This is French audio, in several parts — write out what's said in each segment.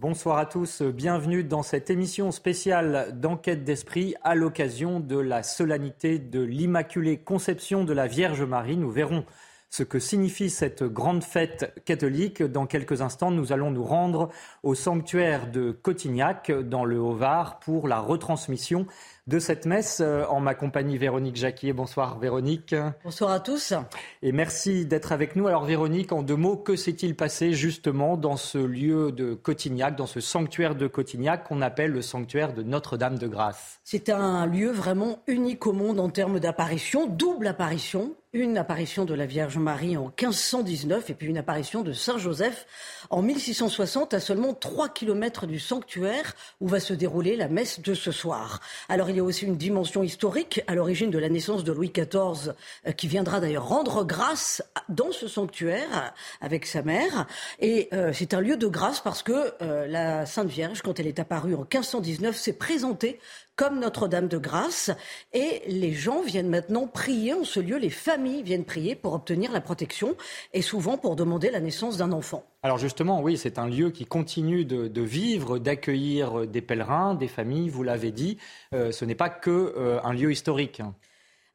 Bonsoir à tous. Bienvenue dans cette émission spéciale d'enquête d'esprit à l'occasion de la solennité de l'Immaculée Conception de la Vierge Marie. Nous verrons ce que signifie cette grande fête catholique. Dans quelques instants, nous allons nous rendre au sanctuaire de Cotignac, dans le Haut-Var, pour la retransmission de cette messe euh, en ma compagnie Véronique Jacquier. Bonsoir Véronique. Bonsoir à tous. Et merci d'être avec nous. Alors Véronique, en deux mots, que s'est-il passé justement dans ce lieu de Cotignac, dans ce sanctuaire de Cotignac qu'on appelle le sanctuaire de Notre-Dame de Grâce? C'est un lieu vraiment unique au monde en termes d'apparition, double apparition une apparition de la Vierge Marie en 1519 et puis une apparition de Saint Joseph en 1660 à seulement 3 kilomètres du sanctuaire où va se dérouler la messe de ce soir. Alors il y a aussi une dimension historique à l'origine de la naissance de Louis XIV euh, qui viendra d'ailleurs rendre grâce dans ce sanctuaire avec sa mère. Et euh, c'est un lieu de grâce parce que euh, la Sainte Vierge quand elle est apparue en 1519 s'est présentée comme Notre-Dame de Grâce. Et les gens viennent maintenant prier en ce lieu, les familles viennent prier pour obtenir la protection et souvent pour demander la naissance d'un enfant. Alors justement, oui, c'est un lieu qui continue de, vivre, d'accueillir des pèlerins, des familles, vous l'avez dit. Euh, ce n'est pas que euh, un lieu historique.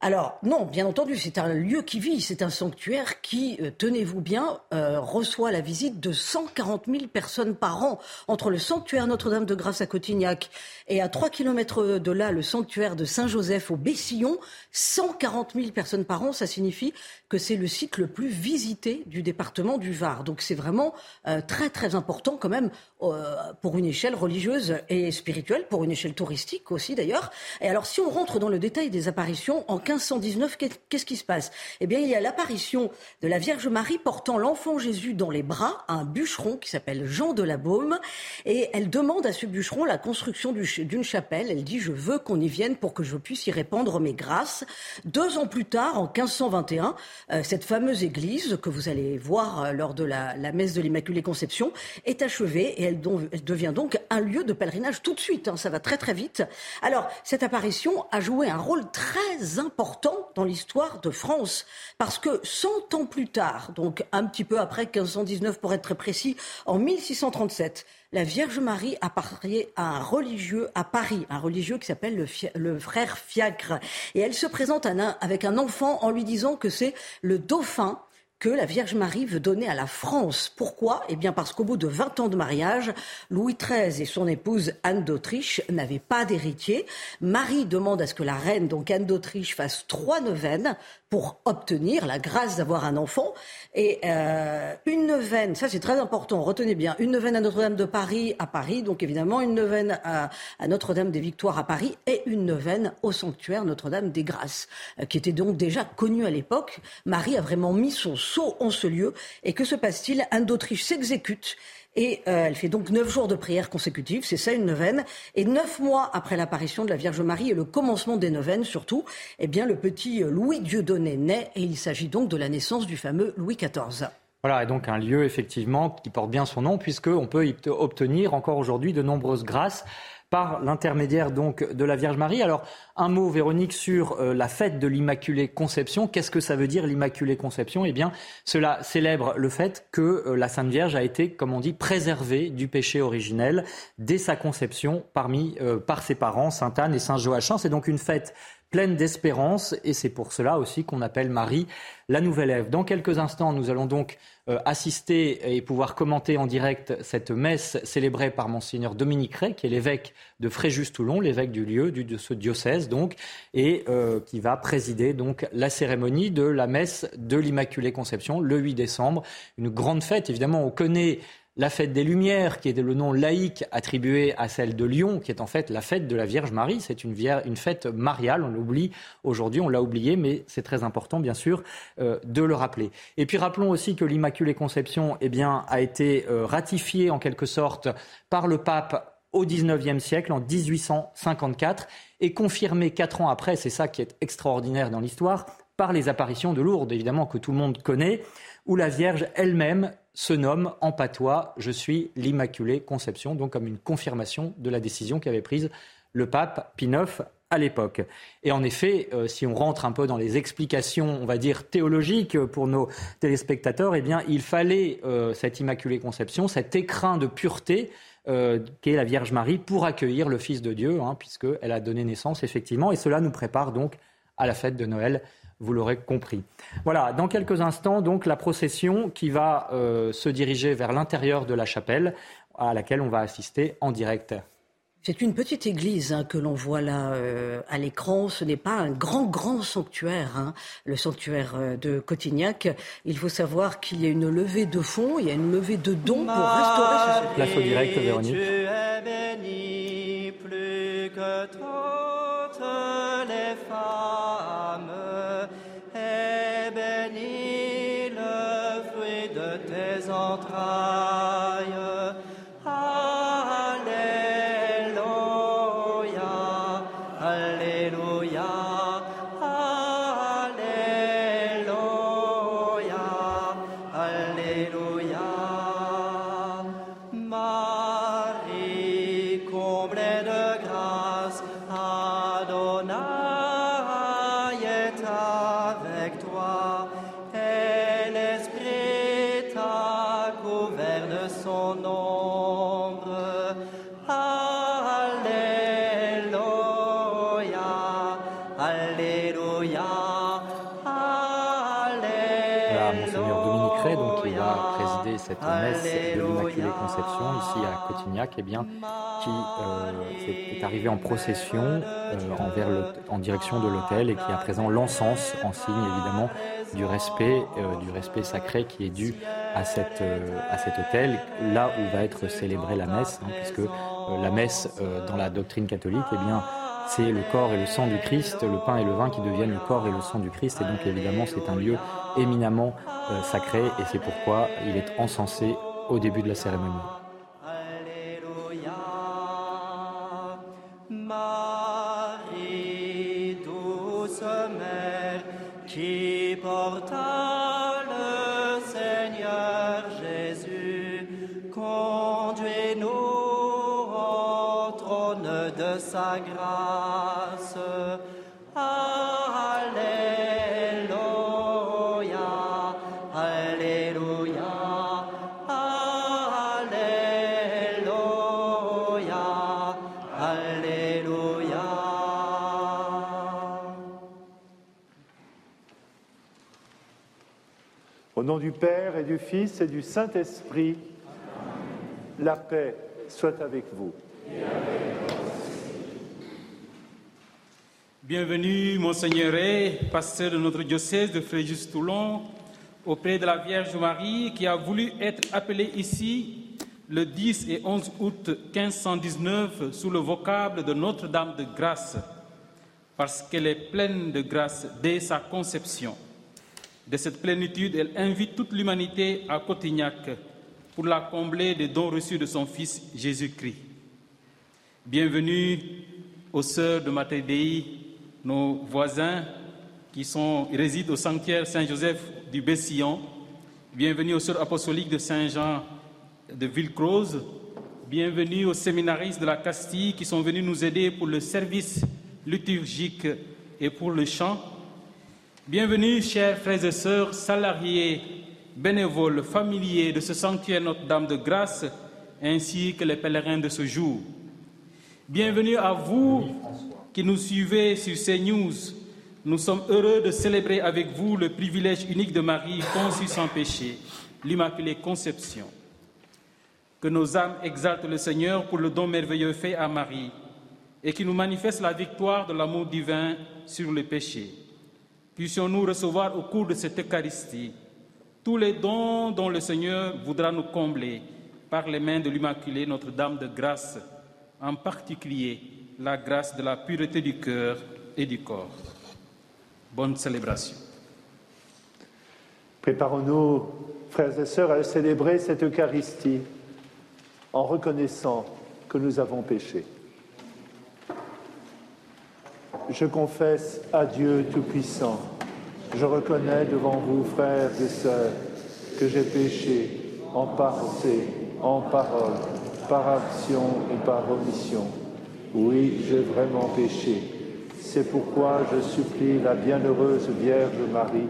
Alors non, bien entendu, c'est un lieu qui vit, c'est un sanctuaire qui, euh, tenez-vous bien, euh, reçoit la visite de 140 000 personnes par an entre le sanctuaire Notre-Dame de Grâce à Cotignac et à 3 kilomètres de là, le sanctuaire de Saint-Joseph au Bessillon. 140 000 personnes par an, ça signifie c'est le site le plus visité du département du Var. Donc c'est vraiment euh, très très important quand même pour une échelle religieuse et spirituelle, pour une échelle touristique aussi d'ailleurs. Et alors si on rentre dans le détail des apparitions, en 1519, qu'est-ce qui se passe? Eh bien, il y a l'apparition de la Vierge Marie portant l'enfant Jésus dans les bras à un bûcheron qui s'appelle Jean de la Baume. Et elle demande à ce bûcheron la construction d'une chapelle. Elle dit, je veux qu'on y vienne pour que je puisse y répandre mes grâces. Deux ans plus tard, en 1521, euh, cette fameuse église que vous allez voir euh, lors de la, messe de l'Immaculée Conception est achevée et elle, devient donc un lieu de pèlerinage tout de suite. Hein. ça va très très vite. Alors, cette apparition a joué un rôle très important important dans l'histoire de France, parce que 100 ans plus tard, donc un petit peu après 1519 pour être très précis, en 1637, la Vierge Marie a à un religieux à Paris, un religieux qui s'appelle le, le, frère Fiacre. Et elle se présente avec un enfant en lui disant que c'est le dauphin que la Vierge Marie veut donner à la France. Pourquoi? Eh bien parce qu'au bout de 20 ans de mariage, Louis XIII et son épouse Anne d'Autriche n'avaient pas d'héritier. Marie demande à ce que la reine, donc Anne d'Autriche, fasse trois neuvaines pour obtenir la grâce d'avoir un enfant. Et euh, une neuvaine, ça c'est très important, retenez bien, une neuvaine à Notre-Dame de Paris, à Paris, donc évidemment une neuvaine à, Notre-Dame des Victoires à Paris, et une neuvaine au sanctuaire Notre-Dame des Grâces, euh, qui était donc déjà connue à l'époque. Marie a vraiment mis son sceau en ce lieu. Et que se passe-t-il Anne d'Autriche s'exécute et euh, elle fait donc neuf jours de prière consécutive, c'est ça une neuvaine. Et neuf mois après l'apparition de la Vierge Marie et le commencement des neuvaines surtout, eh bien le petit Louis Dieudonné naît et il s'agit donc de la naissance du fameux Louis XIV. Voilà, et donc un lieu effectivement qui porte bien son nom puisqu'on peut y obtenir encore aujourd'hui de nombreuses grâces par l'intermédiaire donc de la Vierge Marie. Alors, un mot, Véronique, sur euh, la fête de l'Immaculée Conception. Qu'est-ce que ça veut dire l'Immaculée Conception? Eh bien, cela célèbre le fait que euh, la Sainte Vierge a été, comme on dit, préservée du péché originel dès sa conception parmi, euh, par ses parents, Sainte Anne et Saint Joachim. C'est donc une fête pleine d'espérance et c'est pour cela aussi qu'on appelle Marie la nouvelle Ève. Dans quelques instants, nous allons donc euh, assister et pouvoir commenter en direct cette messe célébrée par monseigneur Dominique Ray, qui est l'évêque de Fréjus-Toulon, l'évêque du lieu, de ce diocèse donc, et euh, qui va présider donc la cérémonie de la messe de l'Immaculée Conception le 8 décembre. Une grande fête, évidemment, on connaît la fête des Lumières, qui est le nom laïque attribué à celle de Lyon, qui est en fait la fête de la Vierge Marie. C'est une, fête mariale, on l'oublie aujourd'hui, on l'a oublié, mais c'est très important, bien sûr, euh, de le rappeler. Et puis rappelons aussi que l'Immaculée Conception eh bien, a été euh, ratifiée en quelque sorte par le pape au XIXe siècle, en 1854, et confirmée quatre ans après, c'est ça qui est extraordinaire dans l'histoire, par les apparitions de Lourdes, évidemment, que tout le monde connaît, où la Vierge elle-même se nomme en patois Je suis l'Immaculée Conception, donc comme une confirmation de la décision qu'avait prise le pape Pie IX à l'époque. Et en effet, euh, si on rentre un peu dans les explications, on va dire théologiques pour nos téléspectateurs, eh bien, il fallait euh, cette Immaculée Conception, cet écrin de pureté euh, qu'est la Vierge Marie pour accueillir le Fils de Dieu, hein, puisqu'elle a donné naissance effectivement. Et cela nous prépare donc à la fête de Noël vous l'aurez compris. Voilà, dans quelques instants, donc la procession qui va euh, se diriger vers l'intérieur de la chapelle, à laquelle on va assister en direct. C'est une petite église hein, que l'on voit là euh, à l'écran. Ce n'est pas un grand, grand sanctuaire, hein, le sanctuaire euh, de Cotignac. Il faut savoir qu'il y a une levée de fonds, il y a une levée de dons pour restaurer ce sanctuaire. Place au direct, Véronique. plus que toutes les femmes. Eh qui euh, est, arrivé en procession euh, en direction de l'autel et qui à présent l'encense en signe évidemment du respect, euh, du respect sacré qui est dû à, à cet autel, là où va être célébrée la messe, hein, puisque la messe dans la doctrine catholique, eh bien, c'est le corps et le sang du Christ, le pain et le vin qui deviennent le corps et le sang du Christ, et donc évidemment c'est un lieu éminemment sacré et c'est pourquoi il est encensé au début de la cérémonie. Marie, douce mère, qui porta le Seigneur Jésus, conduis-nous au trône de sa grâce. Du Père et du Fils et du Saint-Esprit, la paix soit avec vous. Bienvenue, Monseigneur pasteur de notre diocèse de Fréjus-Toulon, auprès de la Vierge Marie qui a voulu être appelée ici le 10 et 11 août 1519 sous le vocable de Notre-Dame de Grâce, parce qu'elle est pleine de grâce dès sa conception. De cette plénitude, elle invite toute l'humanité à Cotignac pour la combler des dons reçus de son Fils Jésus-Christ. Bienvenue aux sœurs de Matédéi, nos voisins qui sont, résident au sanctuaire Saint-Joseph du Bessillon. Bienvenue aux sœurs apostoliques de Saint-Jean de Villecrose. Bienvenue aux séminaristes de la Castille qui sont venus nous aider pour le service liturgique et pour le chant. Bienvenue, chers frères et sœurs, salariés, bénévoles, familiers de ce sanctuaire Notre-Dame de Grâce, ainsi que les pèlerins de ce jour. Bienvenue à vous qui nous suivez sur CNews. Nous sommes heureux de célébrer avec vous le privilège unique de Marie conçue sans péché, l'Immaculée Conception. Que nos âmes exaltent le Seigneur pour le don merveilleux fait à Marie et qui nous manifeste la victoire de l'amour divin sur le péché puissions-nous recevoir au cours de cette Eucharistie tous les dons dont le Seigneur voudra nous combler par les mains de l'Immaculée Notre-Dame de grâce, en particulier la grâce de la pureté du cœur et du corps. Bonne célébration. Préparons-nous, frères et sœurs, à célébrer cette Eucharistie en reconnaissant que nous avons péché. Je confesse à Dieu Tout-Puissant, je reconnais devant vous, frères et sœurs, que j'ai péché en pensée, en parole, par action et par omission. Oui, j'ai vraiment péché. C'est pourquoi je supplie la bienheureuse Vierge Marie,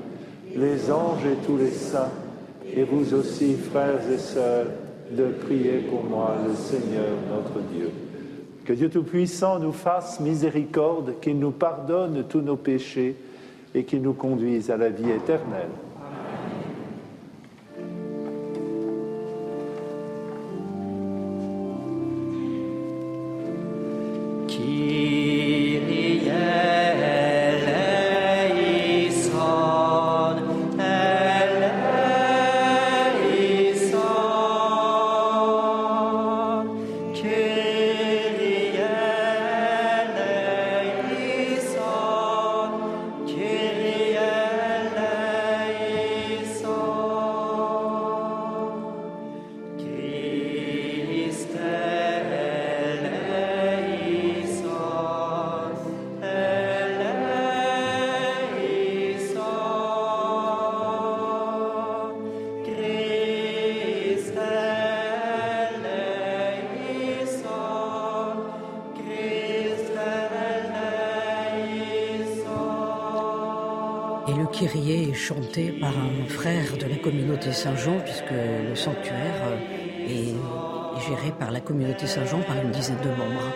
les anges et tous les saints, et vous aussi, frères et sœurs, de prier pour moi, le Seigneur notre Dieu. Que Dieu Tout-Puissant nous fasse miséricorde, qu'il nous pardonne tous nos péchés et qu'il nous conduise à la vie éternelle. Par un frère de la communauté Saint-Jean, puisque le sanctuaire euh, est géré par la communauté Saint-Jean par une dizaine de membres.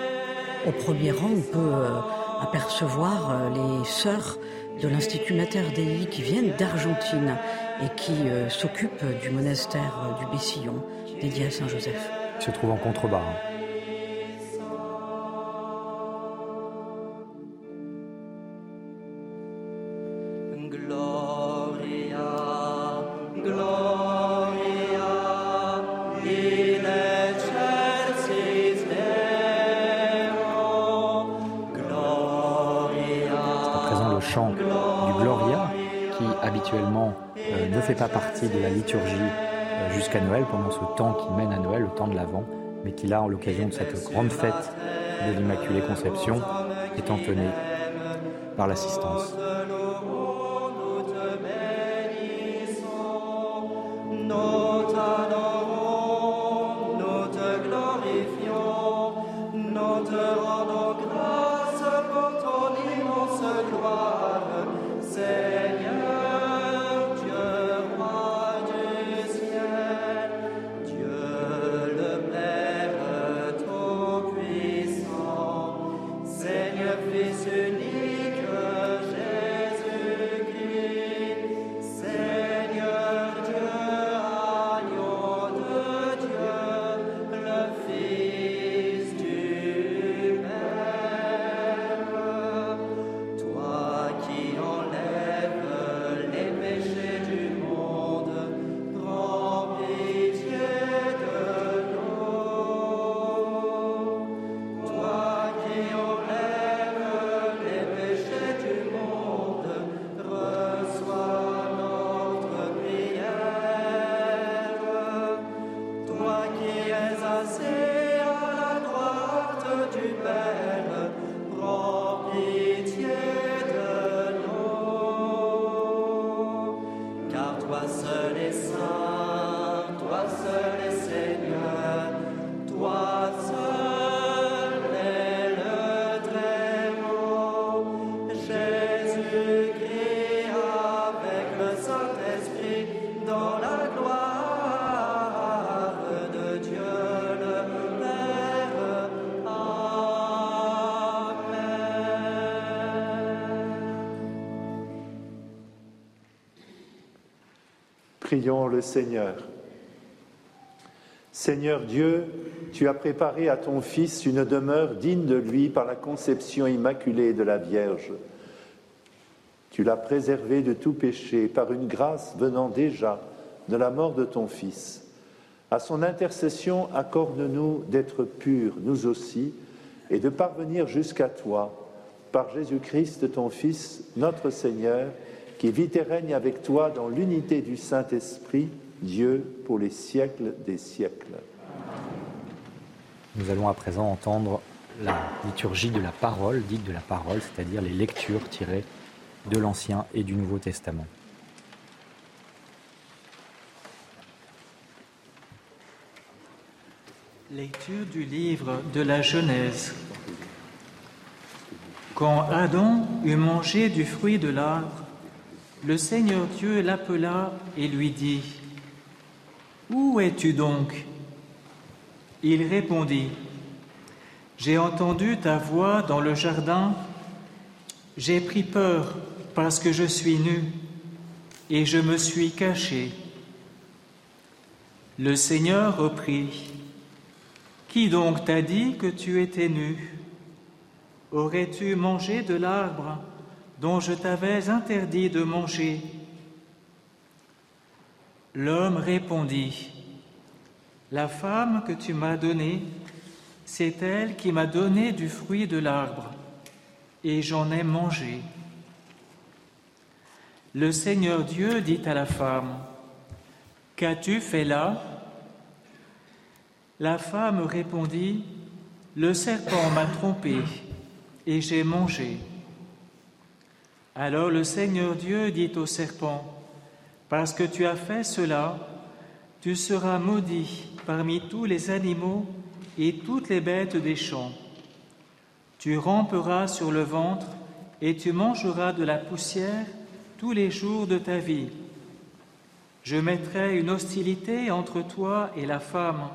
Au premier rang, on peut euh, apercevoir euh, les sœurs de l'Institut Mater Dei qui viennent d'Argentine et qui s'occupent du monastère du Bessillon dédié à Saint-Joseph. Se trouve en contrebas. De la liturgie euh, jusqu'à Noël, pendant ce temps qui mène à Noël, le temps de l'Avent, mais qui là, en l'occasion de cette grande fête de l'Immaculée Conception, est entonné par l'assistance. Prions le Seigneur. Seigneur Dieu, tu as préparé à ton Fils une demeure digne de lui par la conception immaculée de la Vierge. Tu l'as préservé de tout péché par une grâce venant déjà de la mort de ton Fils. À son intercession, accorde-nous d'être purs, nous aussi, et de parvenir jusqu'à toi, par Jésus-Christ, ton Fils, notre Seigneur, qui vit et règne avec toi dans l'unité du Saint-Esprit, Dieu, pour les siècles des siècles. Nous allons à présent entendre la liturgie de la parole, dite de la parole, c'est-à-dire les lectures tirées de l'Ancien et du Nouveau Testament. Lecture du livre de la Genèse. Quand Adam eut mangé du fruit de l'arbre, le Seigneur Dieu l'appela et lui dit, Où es-tu donc? Il répondit, J'ai entendu ta voix dans le jardin, j'ai pris peur parce que je suis nu et je me suis caché. Le Seigneur reprit, qui donc t'a dit que tu étais nu? Aurais-tu mangé de l'arbre? Dont je t'avais interdit de manger L'homme répondit, La femme que tu m'as donnée, c'est elle qui m'a donné du fruit de l'arbre, et j'en ai mangé. Le Seigneur Dieu dit à la femme, Qu'as-tu fait là? La femme répondit, Le serpent m'a trompé et j'ai mangé. Alors le Seigneur Dieu dit au serpent, Parce que tu as fait cela, tu seras maudit parmi tous les animaux et toutes les bêtes des champs. Tu ramperas sur le ventre et tu mangeras de la poussière tous les jours de ta vie. Je mettrai une hostilité entre toi et la femme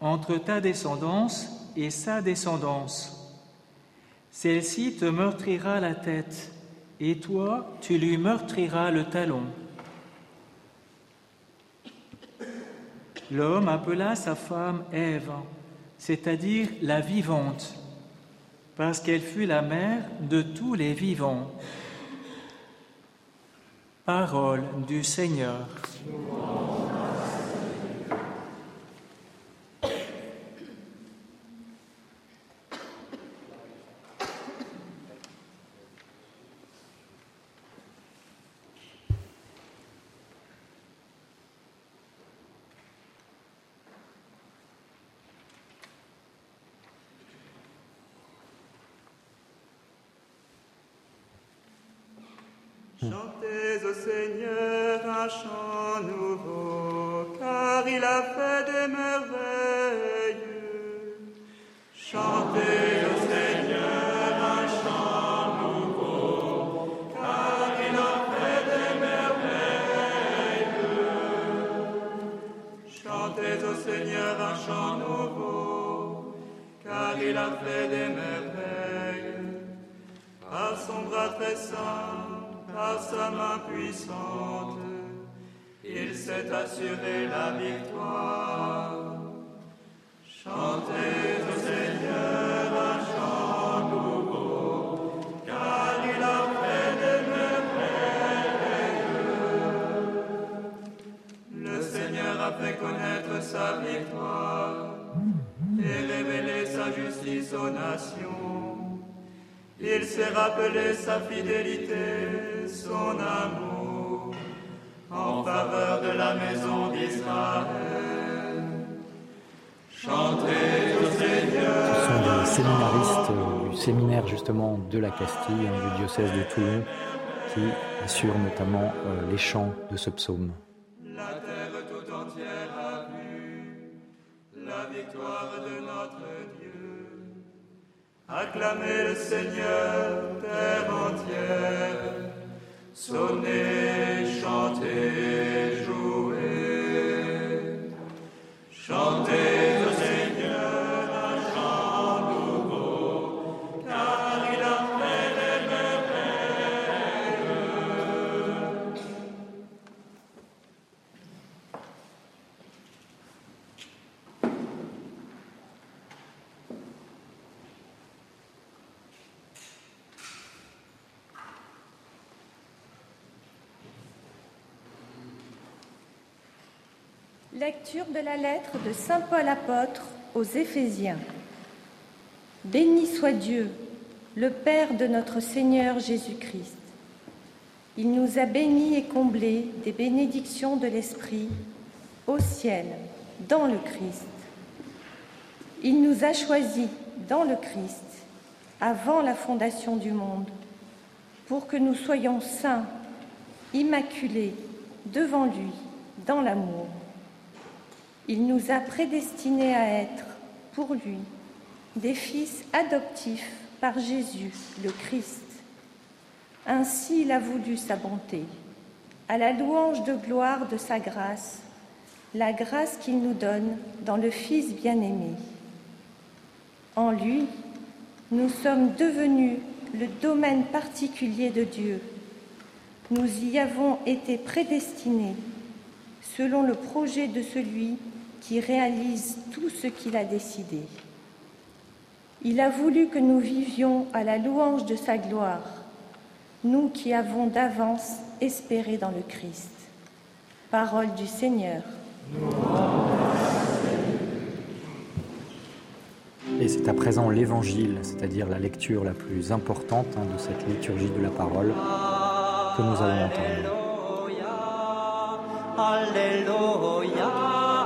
entre ta descendance et sa descendance. Celle-ci te meurtrira la tête, et toi, tu lui meurtriras le talon. L'homme appela sa femme Ève, c'est-à-dire la vivante, parce qu'elle fut la mère de tous les vivants. Parole du Seigneur. Assurent notamment euh, les chants de ce psaume. La terre tout entière a vu la victoire de notre Dieu. Acclamez le Seigneur, terre entière. Sonnez, chantez, jouez. Chantez De la lettre de Saint Paul apôtre aux Éphésiens. Béni soit Dieu, le Père de notre Seigneur Jésus-Christ. Il nous a bénis et comblés des bénédictions de l'Esprit au ciel, dans le Christ. Il nous a choisis dans le Christ avant la fondation du monde pour que nous soyons saints, immaculés devant lui dans l'amour. Il nous a prédestinés à être, pour lui, des fils adoptifs par Jésus, le Christ. Ainsi il a voulu sa bonté, à la louange de gloire de sa grâce, la grâce qu'il nous donne dans le Fils bien-aimé. En lui, nous sommes devenus le domaine particulier de Dieu. Nous y avons été prédestinés selon le projet de celui qui réalise tout ce qu'il a décidé. Il a voulu que nous vivions à la louange de sa gloire, nous qui avons d'avance espéré dans le Christ. Parole du Seigneur. Et c'est à présent l'évangile, c'est-à-dire la lecture la plus importante hein, de cette liturgie de la parole, que nous allons entendre. Alléluia. selon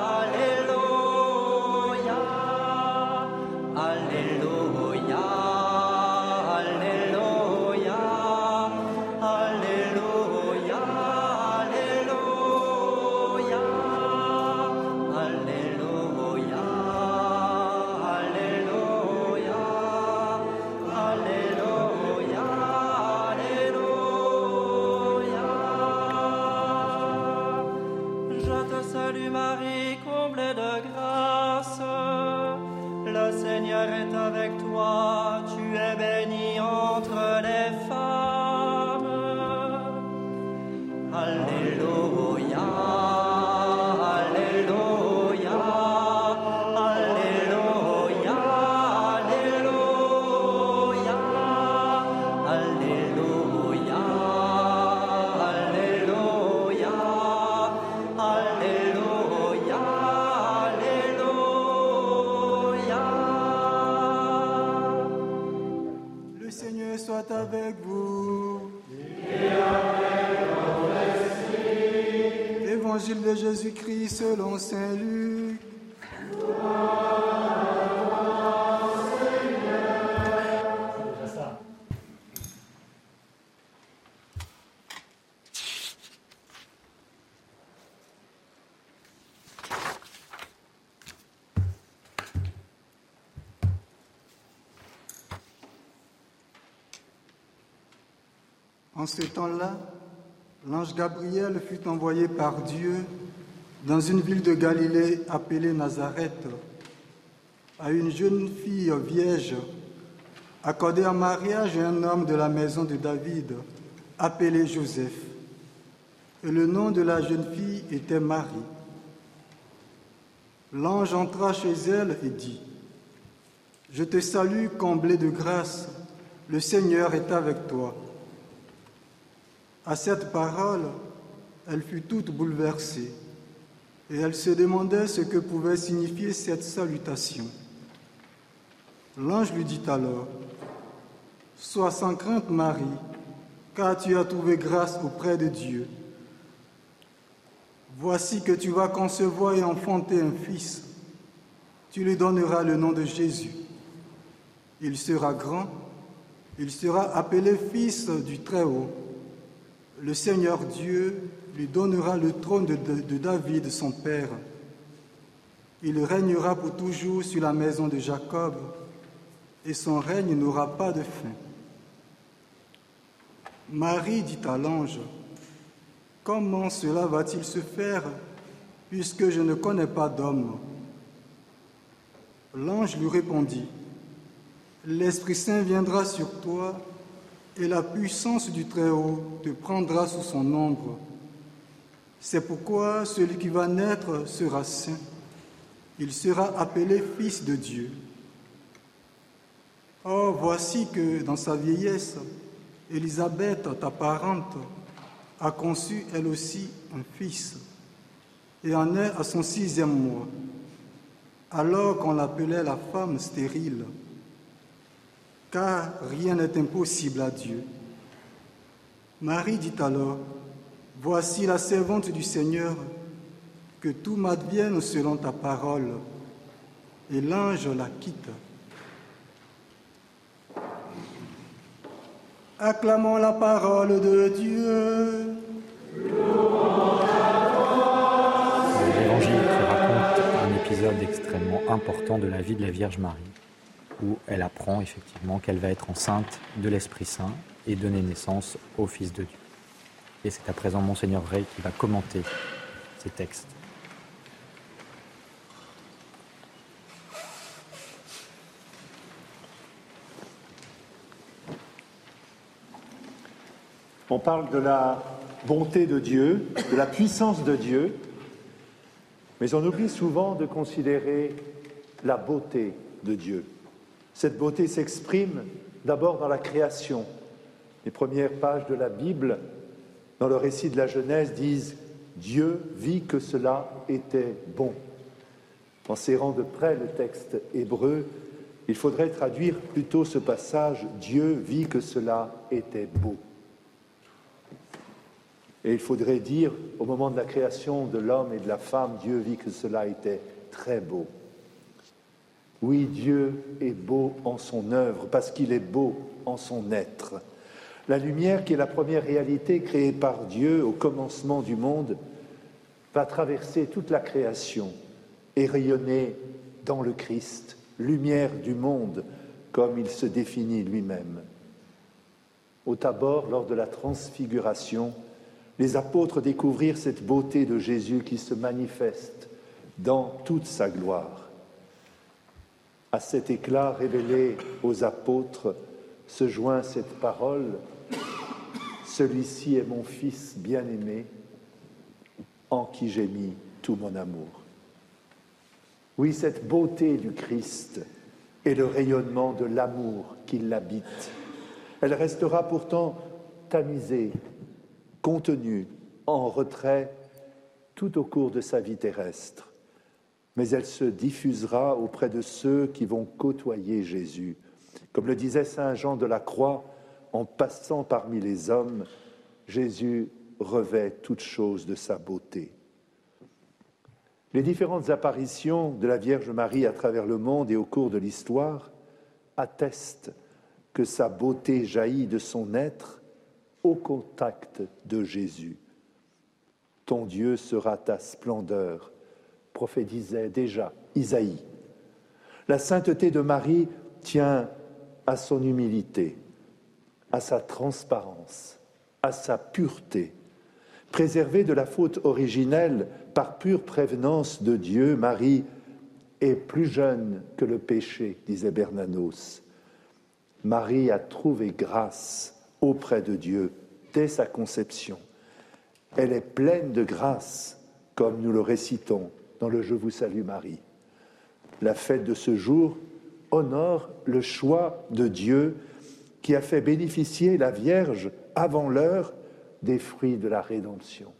En ce temps-là, l'ange Gabriel fut envoyé par Dieu dans une ville de Galilée appelée Nazareth, à une jeune fille vierge, accordée en mariage à un homme de la maison de David, appelé Joseph. Et le nom de la jeune fille était Marie. L'ange entra chez elle et dit, Je te salue, comblée de grâce, le Seigneur est avec toi. À cette parole, elle fut toute bouleversée et elle se demandait ce que pouvait signifier cette salutation. L'ange lui dit alors, Sois sans crainte Marie, car tu as trouvé grâce auprès de Dieu. Voici que tu vas concevoir et enfanter un fils. Tu lui donneras le nom de Jésus. Il sera grand, il sera appelé fils du Très-Haut. Le Seigneur Dieu lui donnera le trône de, David, son père. Il régnera pour toujours sur la maison de Jacob, et son règne n'aura pas de fin. Marie dit à l'ange, Comment cela va-t-il se faire, puisque je ne connais pas d'homme? L'ange lui répondit, L'Esprit Saint viendra sur toi, et la puissance du Très-Haut te prendra sous son ombre. C'est pourquoi celui qui va naître sera saint. Il sera appelé Fils de Dieu. Or, voici que dans sa vieillesse, Élisabeth, ta parente, a conçu elle aussi un fils. et en est à son sixième mois, alors qu'on l'appelait la femme stérile, car rien n'est impossible à Dieu. Marie dit alors, Voici la servante du Seigneur, que tout m'advienne selon ta parole. Et l'ange la quitte. Acclamons la parole de Dieu. L'évangile raconte un épisode extrêmement important de la vie de la Vierge Marie, où elle apprend effectivement qu'elle va être enceinte de l'Esprit Saint et donner naissance au Fils de Dieu. Et c'est à présent Monseigneur Rey qui va commenter ces textes. On parle de la bonté de Dieu, de la puissance de Dieu, mais on oublie souvent de considérer la beauté de Dieu. Cette beauté s'exprime d'abord dans la création. Les premières pages de la Bible, dans le récit de la Genèse, disent Dieu vit que cela était bon. En serrant de près le texte hébreu, il faudrait traduire plutôt ce passage Dieu vit que cela était beau. Et il faudrait dire, au moment de la création de l'homme et de la femme, Dieu vit que cela était très beau. Oui, Dieu est beau en son œuvre, parce qu'il est beau en son être. La lumière, qui est la première réalité créée par Dieu au commencement du monde, va traverser toute la création et rayonner dans le Christ, lumière du monde, comme il se définit lui-même. Au Tabor, lors de la transfiguration, les apôtres découvrirent cette beauté de Jésus qui se manifeste dans toute sa gloire. À cet éclat révélé aux apôtres se joint cette parole Celui-ci est mon Fils bien-aimé, en qui j'ai mis tout mon amour. Oui, cette beauté du Christ est le rayonnement de l'amour qui l'habite. Elle restera pourtant tamisée contenue, en retrait, tout au cours de sa vie terrestre. Mais elle se diffusera auprès de ceux qui vont côtoyer Jésus. Comme le disait Saint Jean de la Croix, en passant parmi les hommes, Jésus revêt toute chose de sa beauté. Les différentes apparitions de la Vierge Marie à travers le monde et au cours de l'histoire attestent que sa beauté jaillit de son être au contact de Jésus. Ton Dieu sera ta splendeur, prophétisait déjà Isaïe. La sainteté de Marie tient à son humilité, à sa transparence, à sa pureté. Préservée de la faute originelle par pure prévenance de Dieu, Marie est plus jeune que le péché, disait Bernanos. Marie a trouvé grâce auprès de Dieu dès sa conception. Elle est pleine de grâce, comme nous le récitons dans le Je vous salue Marie. La fête de ce jour honore le choix de Dieu qui a fait bénéficier la Vierge avant l'heure des fruits de la rédemption.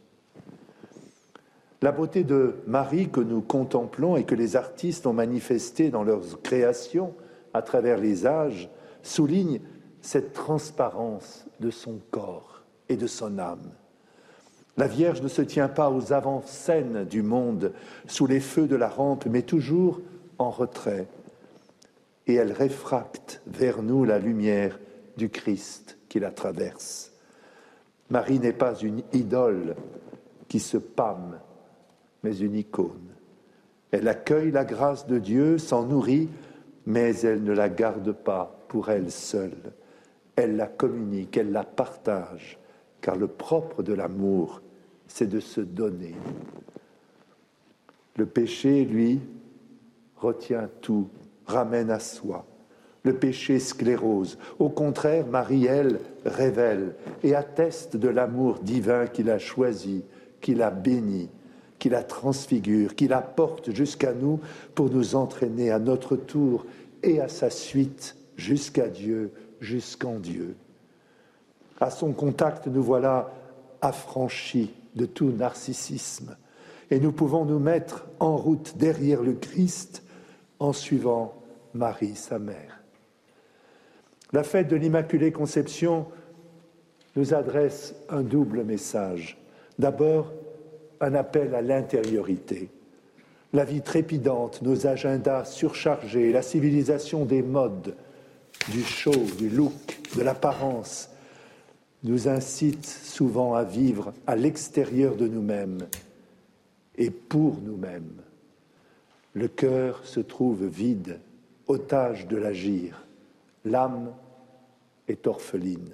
La beauté de Marie que nous contemplons et que les artistes ont manifestée dans leurs créations à travers les âges souligne cette transparence de son corps et de son âme. La Vierge ne se tient pas aux avant-scènes du monde, sous les feux de la rampe, mais toujours en retrait. Et elle réfracte vers nous la lumière du Christ qui la traverse. Marie n'est pas une idole qui se pâme, mais une icône. Elle accueille la grâce de Dieu, s'en nourrit, mais elle ne la garde pas pour elle seule elle la communique, elle la partage, car le propre de l'amour, c'est de se donner. Le péché, lui, retient tout, ramène à soi. Le péché sclérose. Au contraire, Marie, elle, révèle et atteste de l'amour divin qu'il a choisi, qu'il a béni, qu'il la transfigure, qu'il la porte jusqu'à nous pour nous entraîner à notre tour et à sa suite jusqu'à Dieu, jusqu'en Dieu. À son contact, nous voilà affranchis de tout narcissisme. et nous pouvons nous mettre en route derrière le Christ en suivant Marie, sa mère. La fête de l'Immaculée Conception nous adresse un double message. D'abord, un appel à l'intériorité. La vie trépidante, nos agendas surchargés, la civilisation des modes, du show, du look, de l'apparence, nous incitent souvent à vivre à l'extérieur de nous-mêmes et pour nous-mêmes. Le cœur se trouve vide, otage de l'agir. L'âme est orpheline.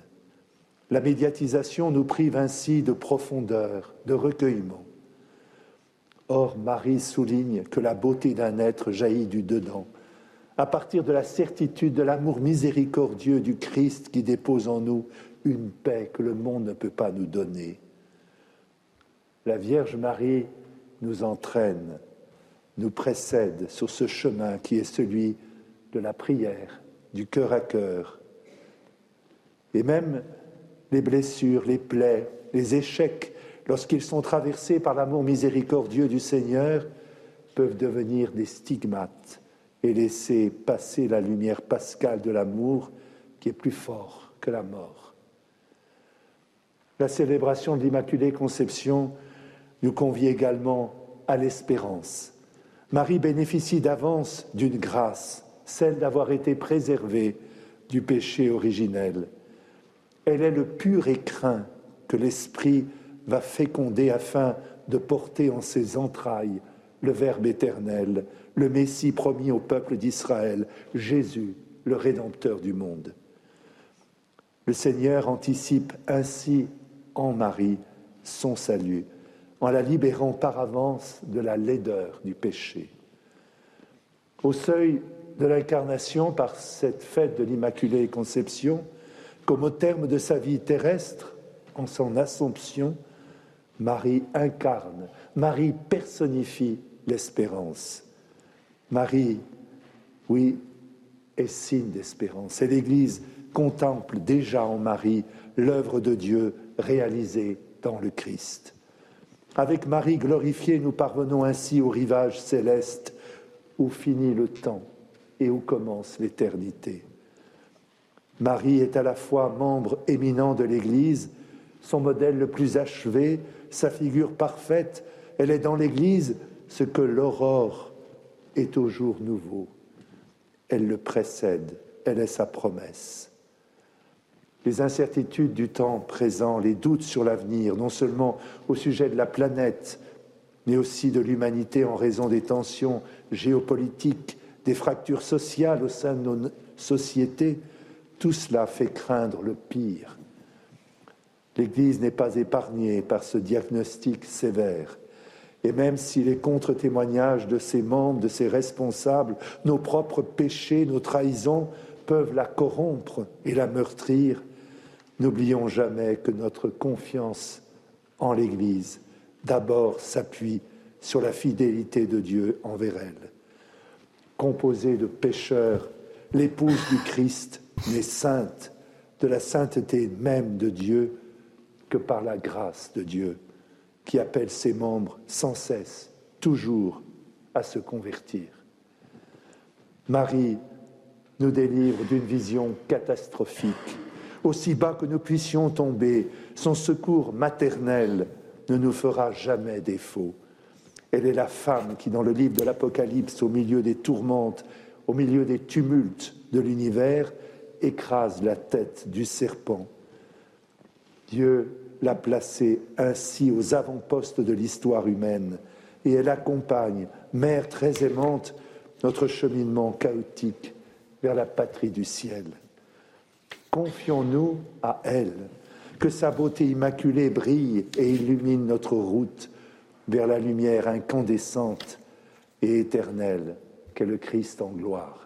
La médiatisation nous prive ainsi de profondeur, de recueillement. Or, Marie souligne que la beauté d'un être jaillit du dedans, à partir de la certitude de l'amour miséricordieux du Christ qui dépose en nous une paix que le monde ne peut pas nous donner. La Vierge Marie nous entraîne, nous précède sur ce chemin qui est celui de la prière, du cœur à cœur. Et même les blessures, les plaies, les échecs, lorsqu'ils sont traversés par l'amour miséricordieux du Seigneur, peuvent devenir des stigmates et laisser passer la lumière pascale de l'amour qui est plus fort que la mort. La célébration de l'Immaculée Conception nous convie également à l'espérance. Marie bénéficie d'avance d'une grâce, celle d'avoir été préservée du péché originel. Elle est le pur écrin que l'Esprit va féconder afin de porter en ses entrailles le Verbe éternel, le Messie promis au peuple d'Israël, Jésus, le Rédempteur du monde. Le Seigneur anticipe ainsi en Marie son salut, en la libérant par avance de la laideur du péché. Au seuil de l'incarnation, par cette fête de l'Immaculée Conception, comme au terme de sa vie terrestre, en son Assomption, Marie incarne, Marie personnifie l'espérance. Marie, oui, est signe d'espérance. Et l'Église contemple déjà en Marie l'œuvre de Dieu réalisée dans le Christ. Avec Marie glorifiée, nous parvenons ainsi au rivage céleste où finit le temps où commence l'éternité. Marie est à la fois membre éminent de l'Église, son modèle le plus achevé, sa figure parfaite. Elle est dans l'Église ce que l'aurore est au jour nouveau. Elle le précède, elle est sa promesse. Les incertitudes du temps présent, les doutes sur l'avenir, non seulement au sujet de la planète, mais aussi de l'humanité en raison des tensions géopolitiques, des fractures sociales au sein de nos sociétés, tout cela fait craindre le pire. L'Église n'est pas épargnée par ce diagnostic sévère. Et même si les contre-témoignages de ses membres, de ses responsables, nos propres péchés, nos trahisons peuvent la corrompre et la meurtrir, n'oublions jamais que notre confiance en l'Église d'abord s'appuie sur la fidélité de Dieu envers elle. Composée de pécheurs, l'épouse du Christ n'est sainte de la sainteté même de Dieu que par la grâce de Dieu qui appelle ses membres sans cesse, toujours, à se convertir. Marie nous délivre d'une vision catastrophique. Aussi bas que nous puissions tomber, son secours maternel ne nous fera jamais défaut. Elle est la femme qui, dans le livre de l'Apocalypse, au milieu des tourmentes, au milieu des tumultes de l'univers, écrase la tête du serpent. Dieu l'a placée ainsi aux avant-postes de l'histoire humaine et elle accompagne, mère très aimante, notre cheminement chaotique vers la patrie du ciel. Confions-nous à elle, que sa beauté immaculée brille et illumine notre route vers la lumière incandescente et éternelle qu'est le Christ en gloire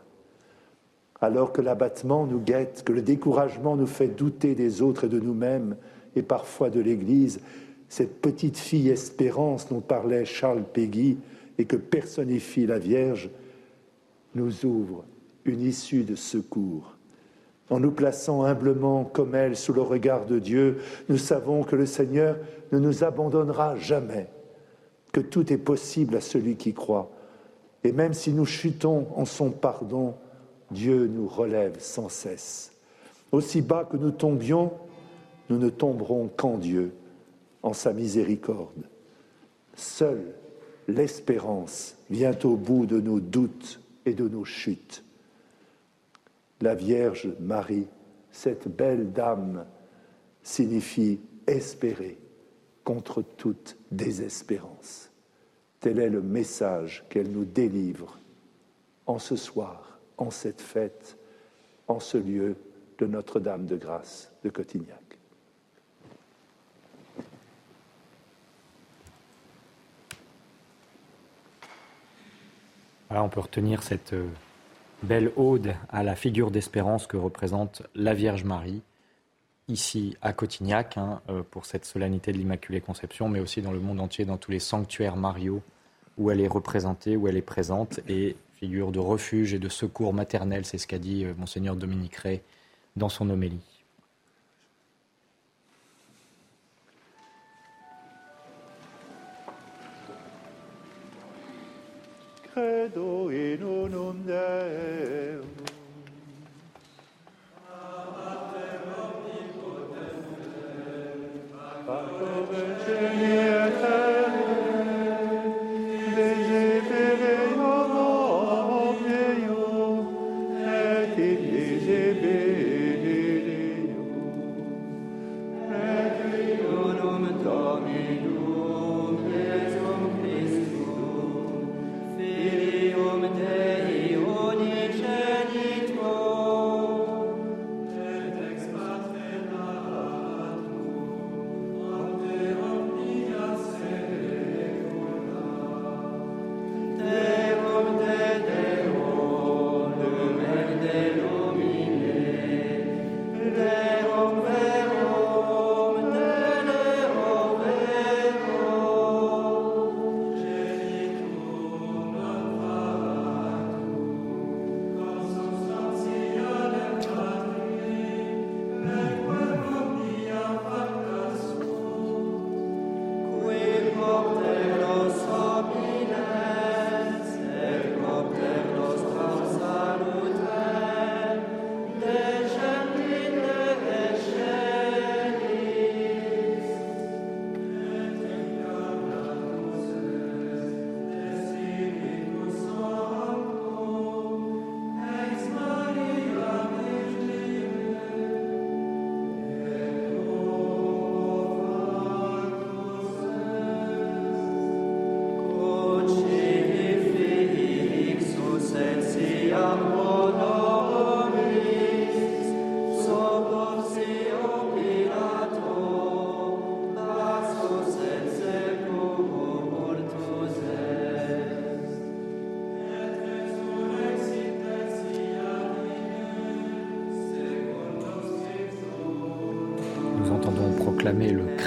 alors que l'abattement nous guette, que le découragement nous fait douter des autres et de nous-mêmes, et parfois de l'Église, cette petite fille espérance dont parlait Charles Péguy et que personnifie la Vierge, nous ouvre une issue de secours. En nous plaçant humblement comme elle sous le regard de Dieu, nous savons que le Seigneur ne nous abandonnera jamais. Que tout est possible à celui qui croit. Et même si nous chutons en son pardon, Dieu nous relève sans cesse. Aussi bas que nous tombions, nous ne tomberons qu'en Dieu, en sa miséricorde. Seule l'espérance vient au bout de nos doutes et de nos chutes. La Vierge Marie, cette belle dame, signifie espérer contre toute désespérance. Tel est le message qu'elle nous délivre en ce soir, en cette fête, en ce lieu de Notre-Dame de Grâce de Cotignac. on peut retenir cette euh, belle ode à la figure d'espérance que représente la Vierge Marie, ici à Cotignac, hein, euh, pour cette solennité de l'Immaculée Conception, mais aussi dans le monde entier, dans tous les sanctuaires mariaux où elle est représentée, où elle est présente, et figure de refuge et de secours maternel, c'est ce qu'a dit euh, monseigneur Dominique Ray dans son homélie.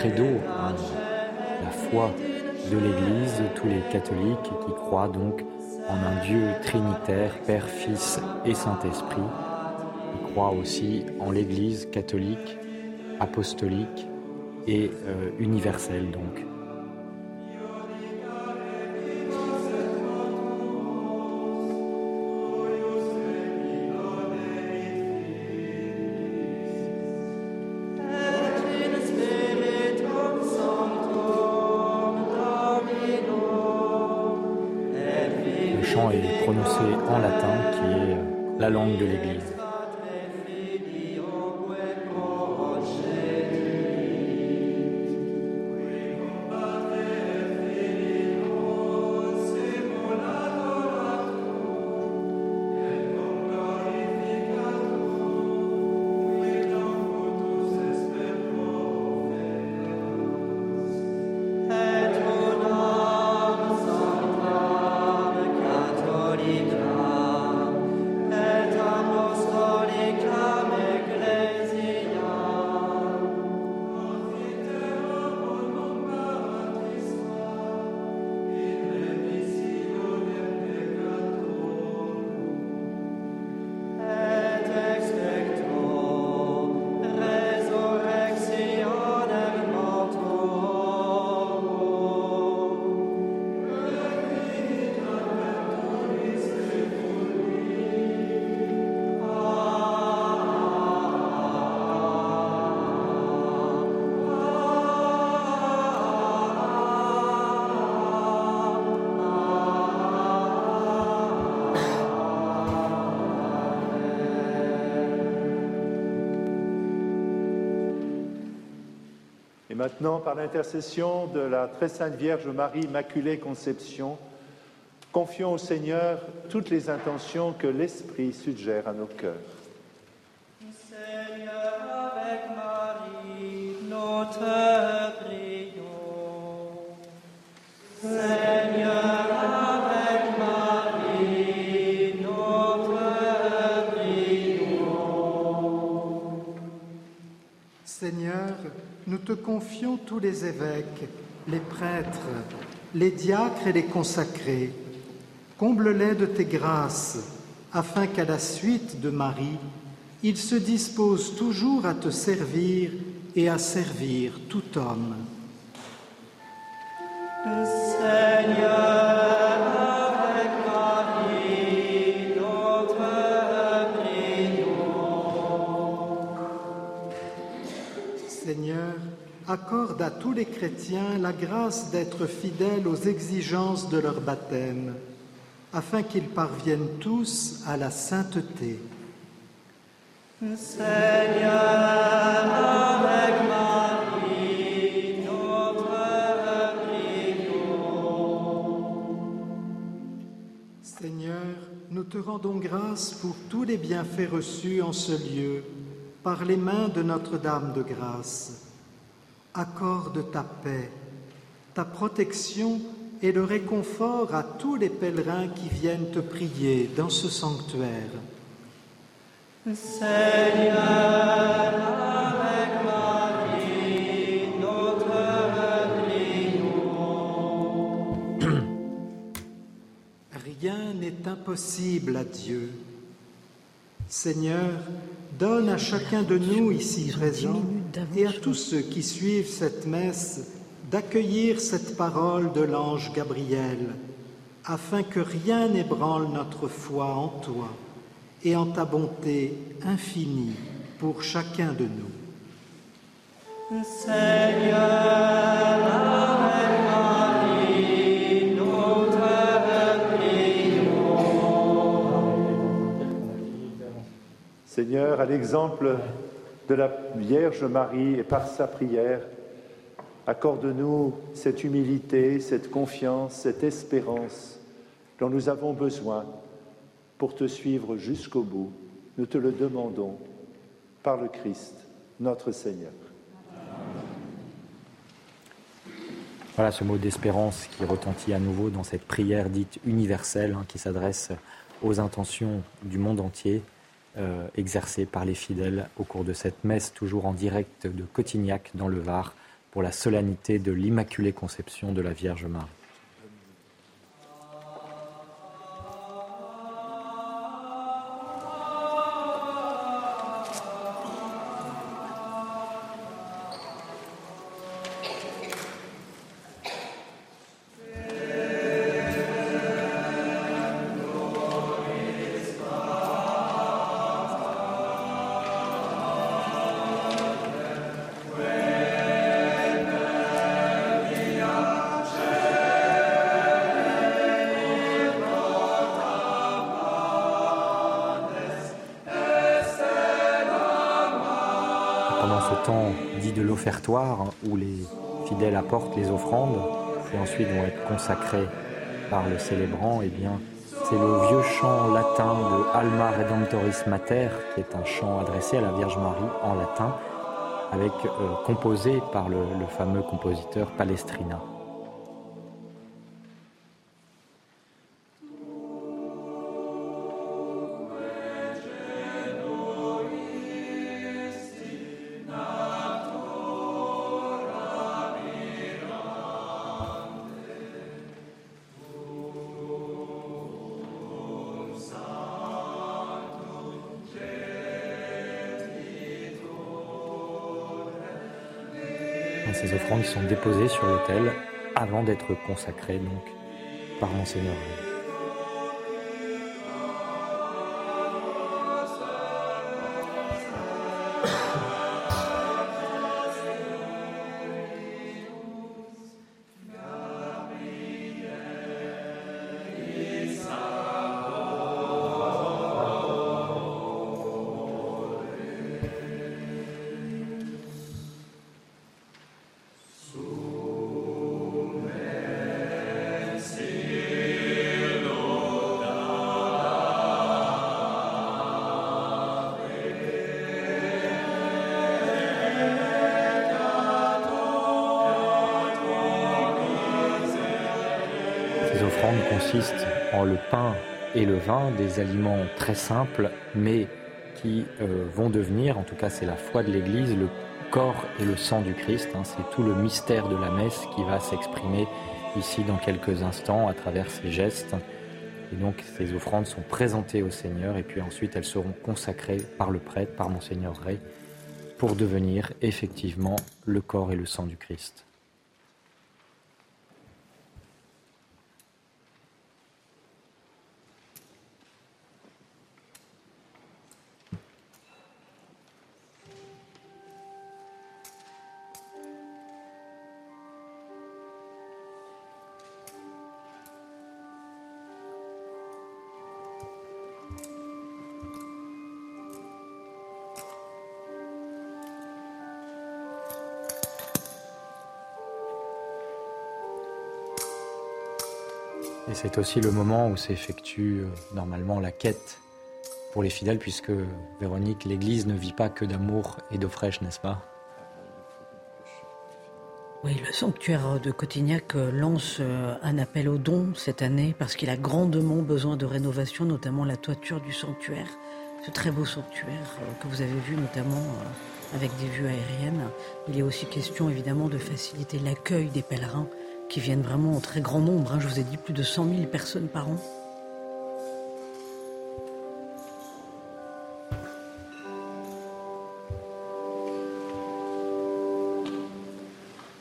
Credo, la foi de l'Église, tous les catholiques qui croient donc en un Dieu trinitaire, Père, Fils et Saint-Esprit. Ils croient aussi en l'Église catholique, apostolique et euh, universelle donc. langue de l'Église. Maintenant, par l'intercession de la très sainte Vierge Marie Immaculée Conception, confions au Seigneur toutes les intentions que l'Esprit suggère à nos cœurs. Seigneur, avec Marie, nous te prions. Te confions tous les évêques, les prêtres, les diacres et les consacrés. Comble-les de tes grâces, afin qu'à la suite de Marie, ils se disposent toujours à te servir et à servir tout homme. Accorde à tous les chrétiens la grâce d'être fidèles aux exigences de leur baptême, afin qu'ils parviennent tous à la sainteté. Seigneur, nous te rendons grâce pour tous les bienfaits reçus en ce lieu par les mains de Notre-Dame de grâce. Accorde ta paix, ta protection et le réconfort à tous les pèlerins qui viennent te prier dans ce sanctuaire. Seigneur, avec Marie, prions. Rien n'est impossible à Dieu. Seigneur, donne à chacun de nous ici présents et à tous ceux qui suivent cette messe d'accueillir cette parole de l'ange Gabriel, afin que rien n'ébranle notre foi en toi et en ta bonté infinie pour chacun de nous. Seigneur, Seigneur, à l'exemple de la Vierge Marie et par sa prière, accorde-nous cette humilité, cette confiance, cette espérance dont nous avons besoin pour te suivre jusqu'au bout. Nous te le demandons par le Christ, notre Seigneur. Voilà ce mot d'espérance qui retentit à nouveau dans cette prière dite universelle hein, qui s'adresse aux intentions du monde entier euh, exercées par les fidèles au cours de cette messe toujours en direct de Cotignac dans le Var pour la solennité de l'Immaculée Conception de la Vierge Marie. Où les fidèles apportent les offrandes, qui ensuite vont être consacrées par le célébrant, et eh bien, c'est le vieux chant latin de Alma Redemptoris Mater, qui est un chant adressé à la Vierge Marie en latin, avec euh, composé par le fameux compositeur Palestrina. Sont déposées sur l'autel avant d'être consacrées donc par Monseigneur. Et le vin, des aliments très simples, mais qui euh, vont devenir, en tout cas c'est la foi de l'Église, le corps et le sang du Christ. Hein. c'est tout le mystère de la messe qui va s'exprimer ici dans quelques instants à travers ces gestes. Et donc ces offrandes sont présentées au Seigneur et puis ensuite elles seront consacrées par le prêtre, par Monseigneur Ray, pour devenir effectivement le corps et le sang du Christ. C'est aussi le moment où s'effectue euh, normalement la quête pour les fidèles, puisque Véronique, l'Église ne vit pas que d'amour et d'eau fraîche, n'est-ce pas? Oui, le sanctuaire de Cotignac euh, lance euh, un appel aux dons cette année parce qu'il a grandement besoin de rénovation, notamment la toiture du sanctuaire, ce très beau sanctuaire que vous avez vu notamment avec des vues aériennes. Il est aussi question évidemment de faciliter l'accueil des pèlerins qui viennent vraiment en très grand nombre. Hein. Je vous ai dit plus de 100 000 personnes par an.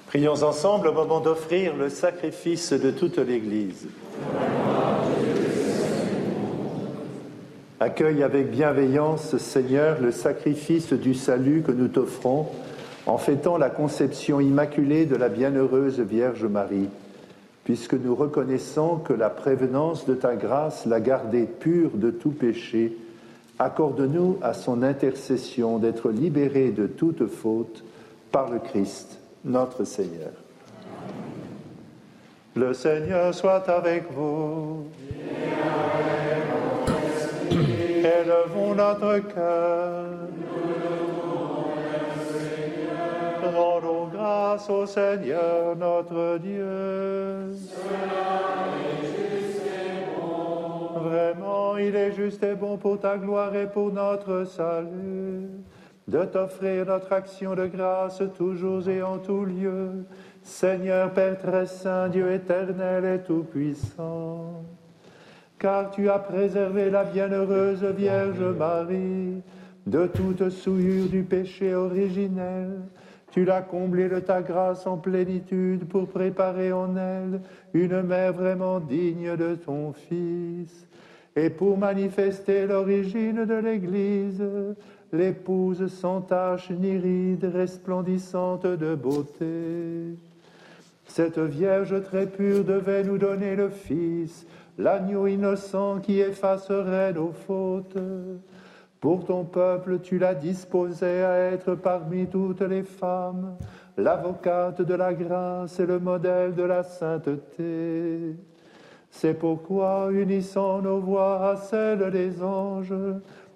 Prions ensemble au moment d'offrir le sacrifice de toute l'Église. Accueille avec bienveillance, Seigneur, le sacrifice du salut que nous t'offrons en fêtant la conception immaculée de la bienheureuse Vierge Marie, puisque nous reconnaissons que la prévenance de ta grâce l'a gardée pure de tout péché, accorde-nous à son intercession d'être libérés de toute faute par le Christ, notre Seigneur. Le Seigneur soit avec vous. Élevons notre cœur. Rendons grâce au Seigneur notre Dieu. Vraiment, il est juste et bon pour ta gloire et pour notre salut de t'offrir notre action de grâce toujours et en tout lieu. Seigneur Père très saint, Dieu éternel et tout-puissant, car tu as préservé la bienheureuse Vierge Marie de toute souillure du péché originel tu l'as comblée de ta grâce en plénitude pour préparer en elle une mère vraiment digne de ton Fils. Et pour manifester l'origine de l'Église, l'épouse sans tache ni ride, resplendissante de beauté. Cette Vierge très pure devait nous donner le Fils, l'agneau innocent qui effacerait nos fautes. Pour ton peuple, tu l'as disposé à être parmi toutes les femmes, l'avocate de la grâce et le modèle de la sainteté. C'est pourquoi, unissant nos voix à celles des anges,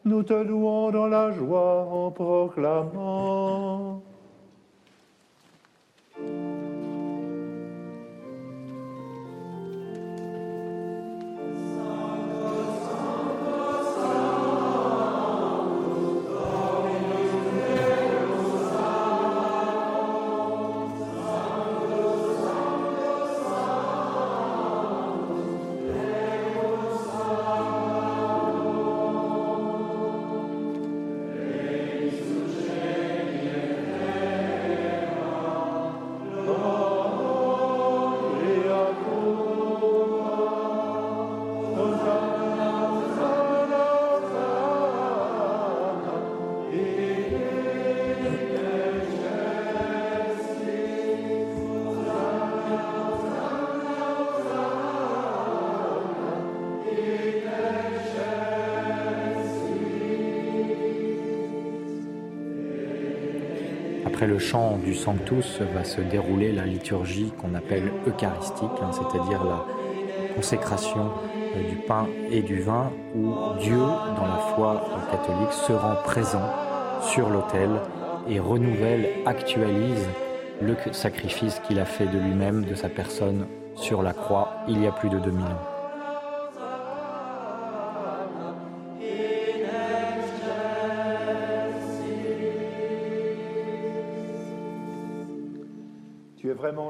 nous te louons dans la joie en proclamant. Après le chant du Sanctus va se dérouler la liturgie qu'on appelle eucharistique, hein, c'est-à-dire la consécration euh, du pain et du vin, où Dieu, dans la foi catholique, se rend présent sur l'autel et renouvelle, actualise le sacrifice qu'il a fait de lui-même, de sa personne, sur la croix, il y a plus de 2000 ans.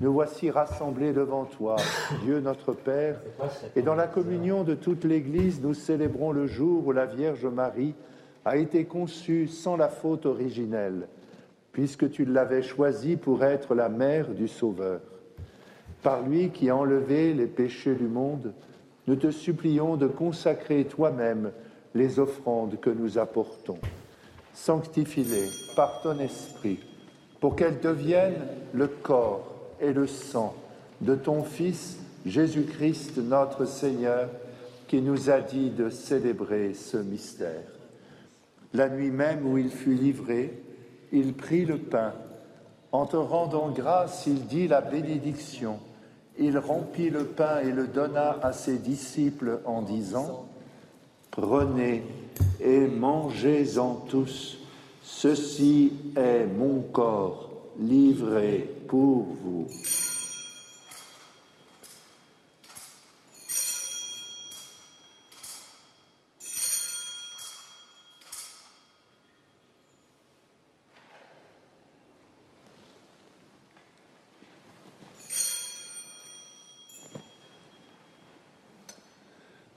nous voici rassemblés devant toi, Dieu notre Père, et dans la communion de toute l'Église, nous célébrons le jour où la Vierge Marie a été conçue sans la faute originelle, puisque tu l'avais choisie pour être la mère du Sauveur. Par lui qui a enlevé les péchés du monde, nous te supplions de consacrer toi-même les offrandes que nous apportons. Sanctifie-les par ton esprit, pour qu'elles deviennent le corps et le sang de ton Fils Jésus-Christ notre Seigneur, qui nous a dit de célébrer ce mystère. La nuit même où il fut livré, il prit le pain. En te rendant grâce, il dit la bénédiction. Il rompit le pain et le donna à ses disciples en disant, Prenez et mangez-en tous, ceci est mon corps livré pour vous.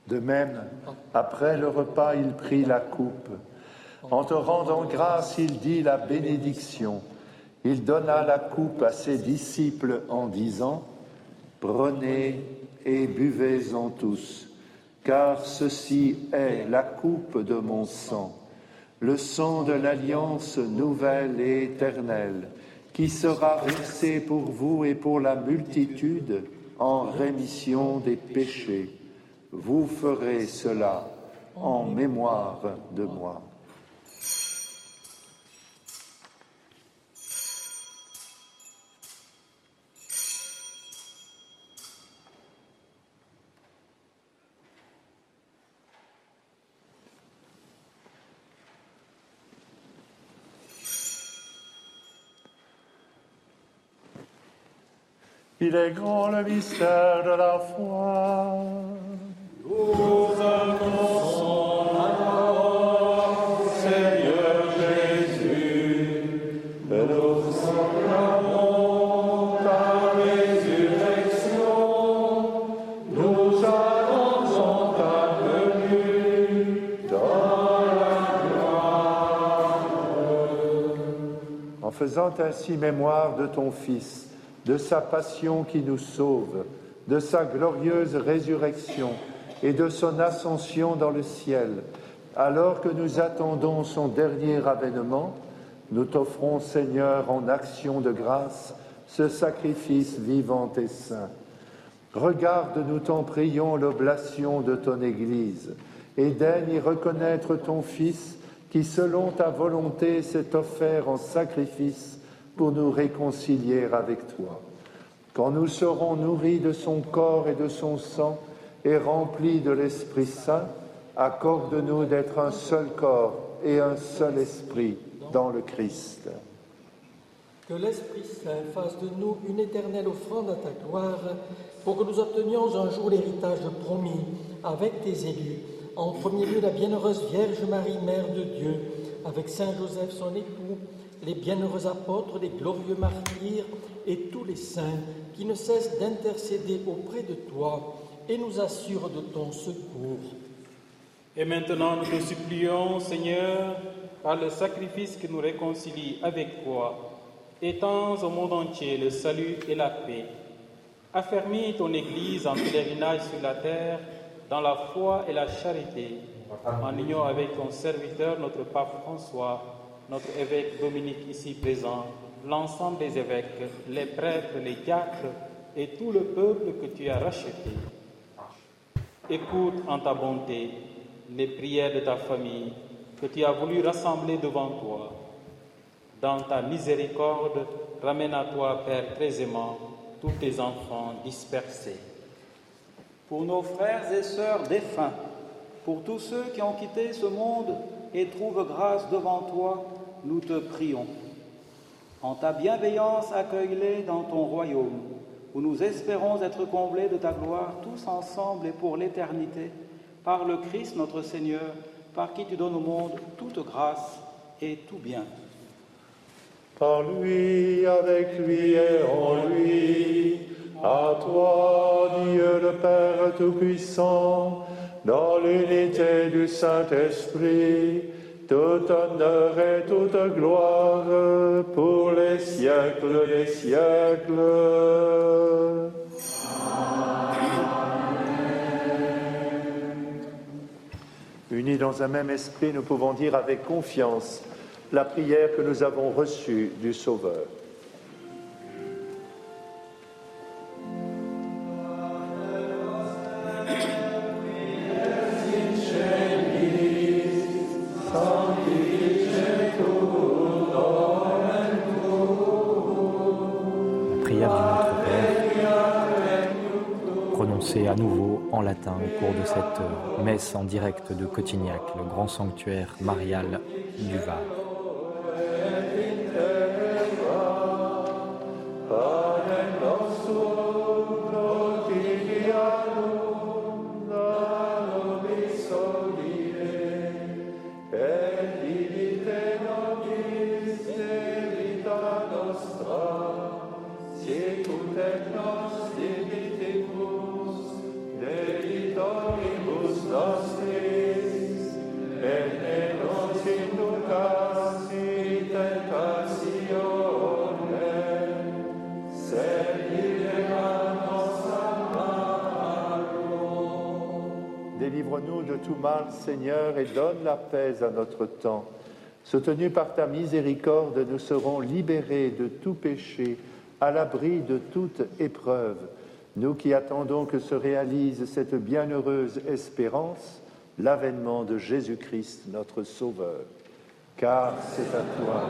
De même, après le repas, il prit la coupe. En te rendant grâce, il dit la bénédiction. Il donna la coupe à ses disciples en disant, Prenez et buvez-en tous, car ceci est la coupe de mon sang, le sang de l'alliance nouvelle et éternelle, qui sera versé pour vous et pour la multitude en rémission des péchés. Vous ferez cela en mémoire de moi. Il est grand le mystère de la foi. Nous annonçons alors, Seigneur Jésus, nous proclamons ta résurrection. Nous annonçons ta venue dans la gloire. En faisant ainsi mémoire de ton Fils, de sa passion qui nous sauve, de sa glorieuse résurrection et de son ascension dans le ciel, alors que nous attendons son dernier avènement, nous t'offrons, Seigneur, en action de grâce, ce sacrifice vivant et saint. Regarde, nous t'en prions, l'oblation de ton Église, et daigne y reconnaître ton Fils, qui, selon ta volonté, s'est offert en sacrifice pour nous réconcilier avec toi. Quand nous serons nourris de son corps et de son sang et remplis de l'Esprit Saint, accorde-nous d'être un seul corps et un seul esprit dans le Christ. Que l'Esprit Saint fasse de nous une éternelle offrande à ta gloire, pour que nous obtenions un jour l'héritage promis avec tes élus, en premier lieu la bienheureuse Vierge Marie, Mère de Dieu, avec Saint Joseph son époux, les bienheureux apôtres, les glorieux martyrs et tous les saints qui ne cessent d'intercéder auprès de toi et nous assurent de ton secours. Et maintenant, nous te supplions, Seigneur, par le sacrifice qui nous réconcilie avec toi, étends au monde entier le salut et la paix. Affermis ton Église en pèlerinage sur la terre, dans la foi et la charité, en union avec ton serviteur, notre pape François, notre évêque Dominique ici présent, l'ensemble des évêques, les prêtres, les diacres et tout le peuple que tu as racheté. Écoute en ta bonté les prières de ta famille que tu as voulu rassembler devant toi. Dans ta miséricorde, ramène à toi, Père très aimant, tous tes enfants dispersés, pour nos frères et sœurs défunts, pour tous ceux qui ont quitté ce monde et trouvent grâce devant toi, nous te prions. En ta bienveillance, accueille-les dans ton royaume, où nous espérons être comblés de ta gloire tous ensemble et pour l'éternité, par le Christ notre Seigneur, par qui tu donnes au monde toute grâce et tout bien. Par lui, avec lui et en lui, à toi, Dieu le Père Tout-Puissant, dans l'unité du Saint-Esprit, tout honneur et toute gloire pour les siècles des siècles. Unis dans un même esprit, nous pouvons dire avec confiance la prière que nous avons reçue du Sauveur. À nouveau en latin au cours de cette messe en direct de Cotignac, le grand sanctuaire marial du Var. Tout mal, Seigneur, et donne la paix à notre temps. Soutenus par ta miséricorde, nous serons libérés de tout péché, à l'abri de toute épreuve. Nous qui attendons que se réalise cette bienheureuse espérance, l'avènement de Jésus-Christ, notre Sauveur. Car c'est à toi.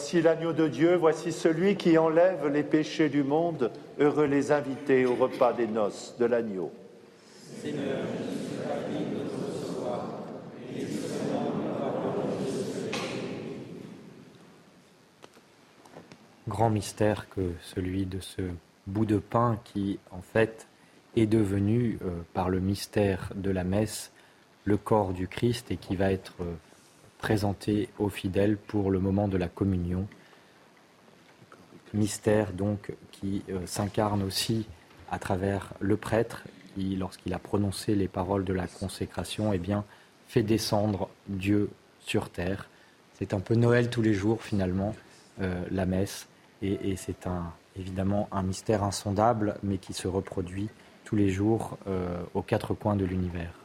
Voici l'agneau de Dieu, voici celui qui enlève les péchés du monde. Heureux les invités au repas des noces de l'agneau. Seigneur, Grand mystère que celui de ce bout de pain qui, en fait, est devenu, euh, par le mystère de la messe, le corps du Christ et qui va être euh, présenté aux fidèles pour le moment de la communion. Mystère donc qui euh, s'incarne aussi à travers le prêtre qui, lorsqu'il a prononcé les paroles de la consécration, eh bien, fait descendre Dieu sur terre. C'est un peu Noël tous les jours finalement, euh, la messe, et, c'est évidemment un mystère insondable, mais qui se reproduit tous les jours euh, aux quatre coins de l'univers.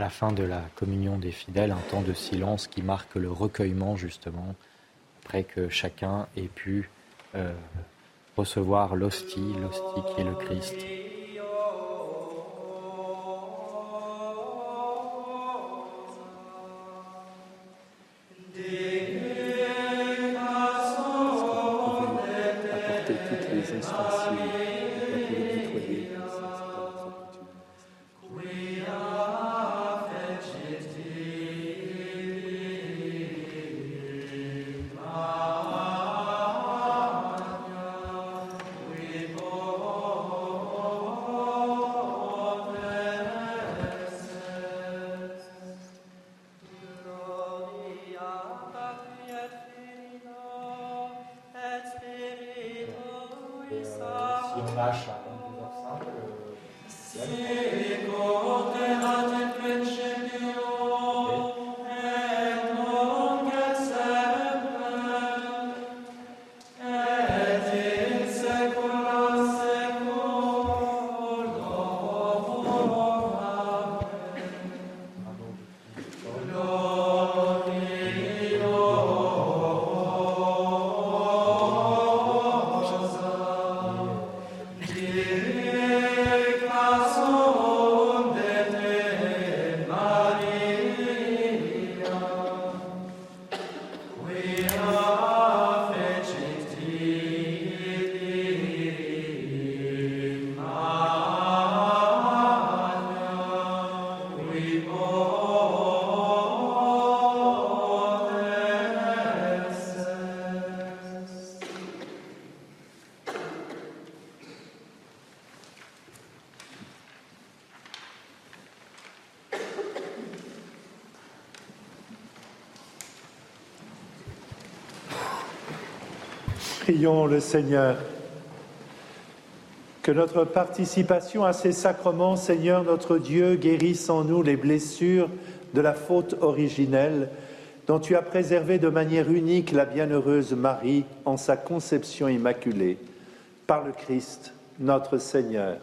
La fin de la communion des fidèles, un temps de silence qui marque le recueillement justement, après que chacun ait pu euh, recevoir l'hostie, l'hostie qui est le Christ. Prions le Seigneur. Que notre participation à ces sacrements, Seigneur notre Dieu, guérisse en nous les blessures de la faute originelle dont tu as préservé de manière unique la bienheureuse Marie en sa conception immaculée. Par le Christ, notre Seigneur.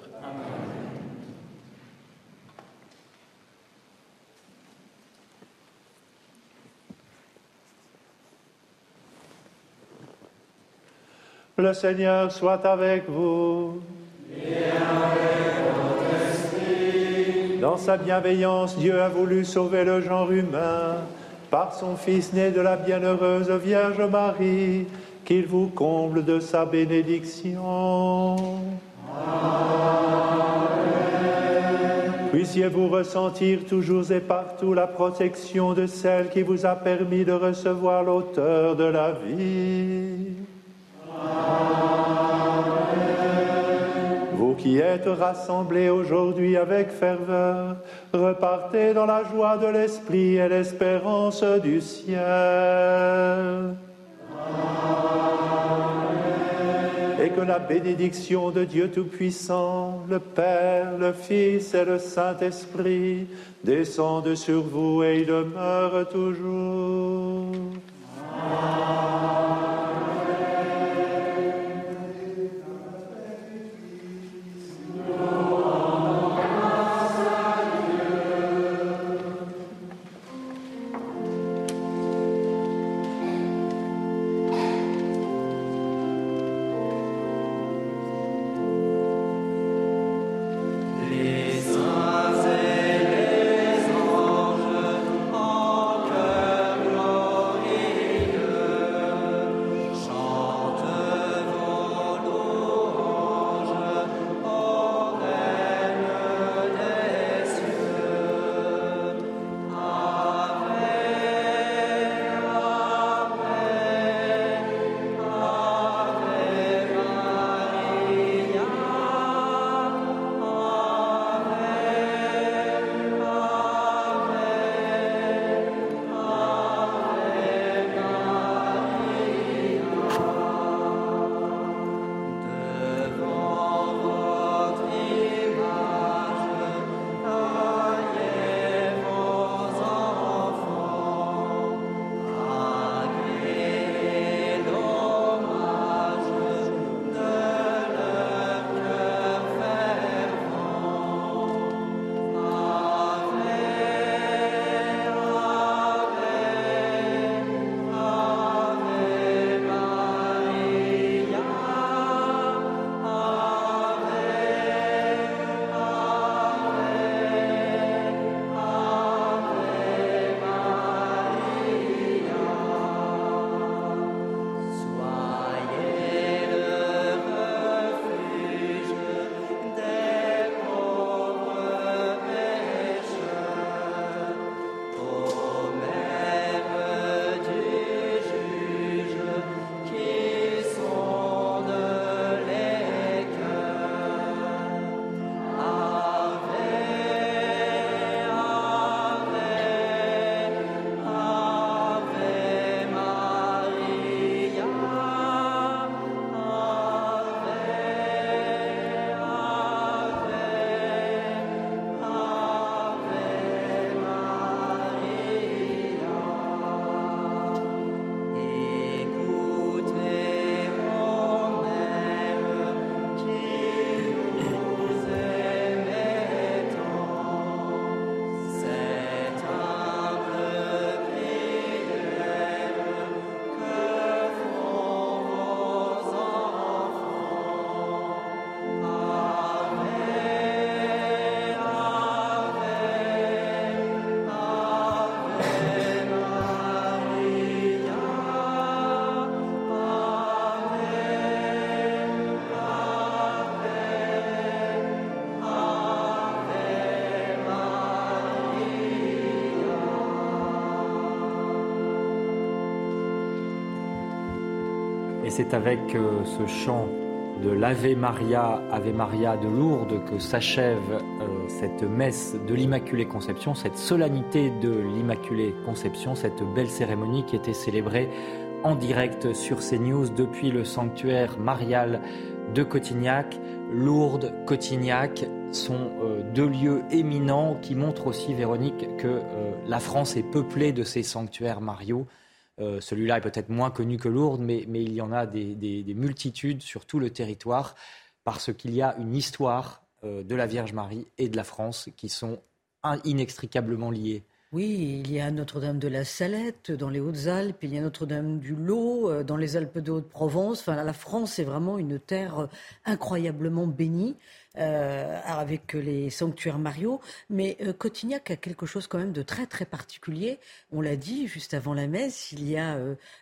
Le Seigneur soit avec vous. Dans sa bienveillance, Dieu a voulu sauver le genre humain par son Fils né de la bienheureuse Vierge Marie, qu'il vous comble de sa bénédiction. Puissiez-vous ressentir toujours et partout la protection de celle qui vous a permis de recevoir l'auteur de la vie. Qui êtes rassemblés aujourd'hui avec ferveur, repartez dans la joie de l'Esprit et l'espérance du ciel. Et que la bénédiction de Dieu Tout-Puissant, le Père, le Fils et le Saint-Esprit descendent sur vous et y demeurent toujours. Les c'est avec euh, ce chant de l'Ave Maria, Ave Maria de Lourdes que s'achève euh, cette messe de l'Immaculée Conception, cette solennité de l'Immaculée Conception, cette belle cérémonie qui était célébrée en direct sur CNews depuis le sanctuaire marial de Cotignac. Lourdes, Cotignac sont euh, deux lieux éminents qui montrent aussi, Véronique, que la France est peuplée de ces sanctuaires mariaux. Euh, celui-là est peut-être moins connu que Lourdes, mais, il y en a des, multitudes sur tout le territoire parce qu'il y a une histoire de la Vierge Marie et de la France qui sont inextricablement liées. Oui, il y a Notre-Dame de la Salette dans les Hautes-Alpes, il y a Notre-Dame du Lot euh, dans les Alpes de Haute-Provence. Enfin, la France est vraiment une terre euh, incroyablement bénie. Euh, avec les sanctuaires Mario. Mais Cotignac a quelque chose quand même de très très particulier. On l'a dit juste avant la messe, il y a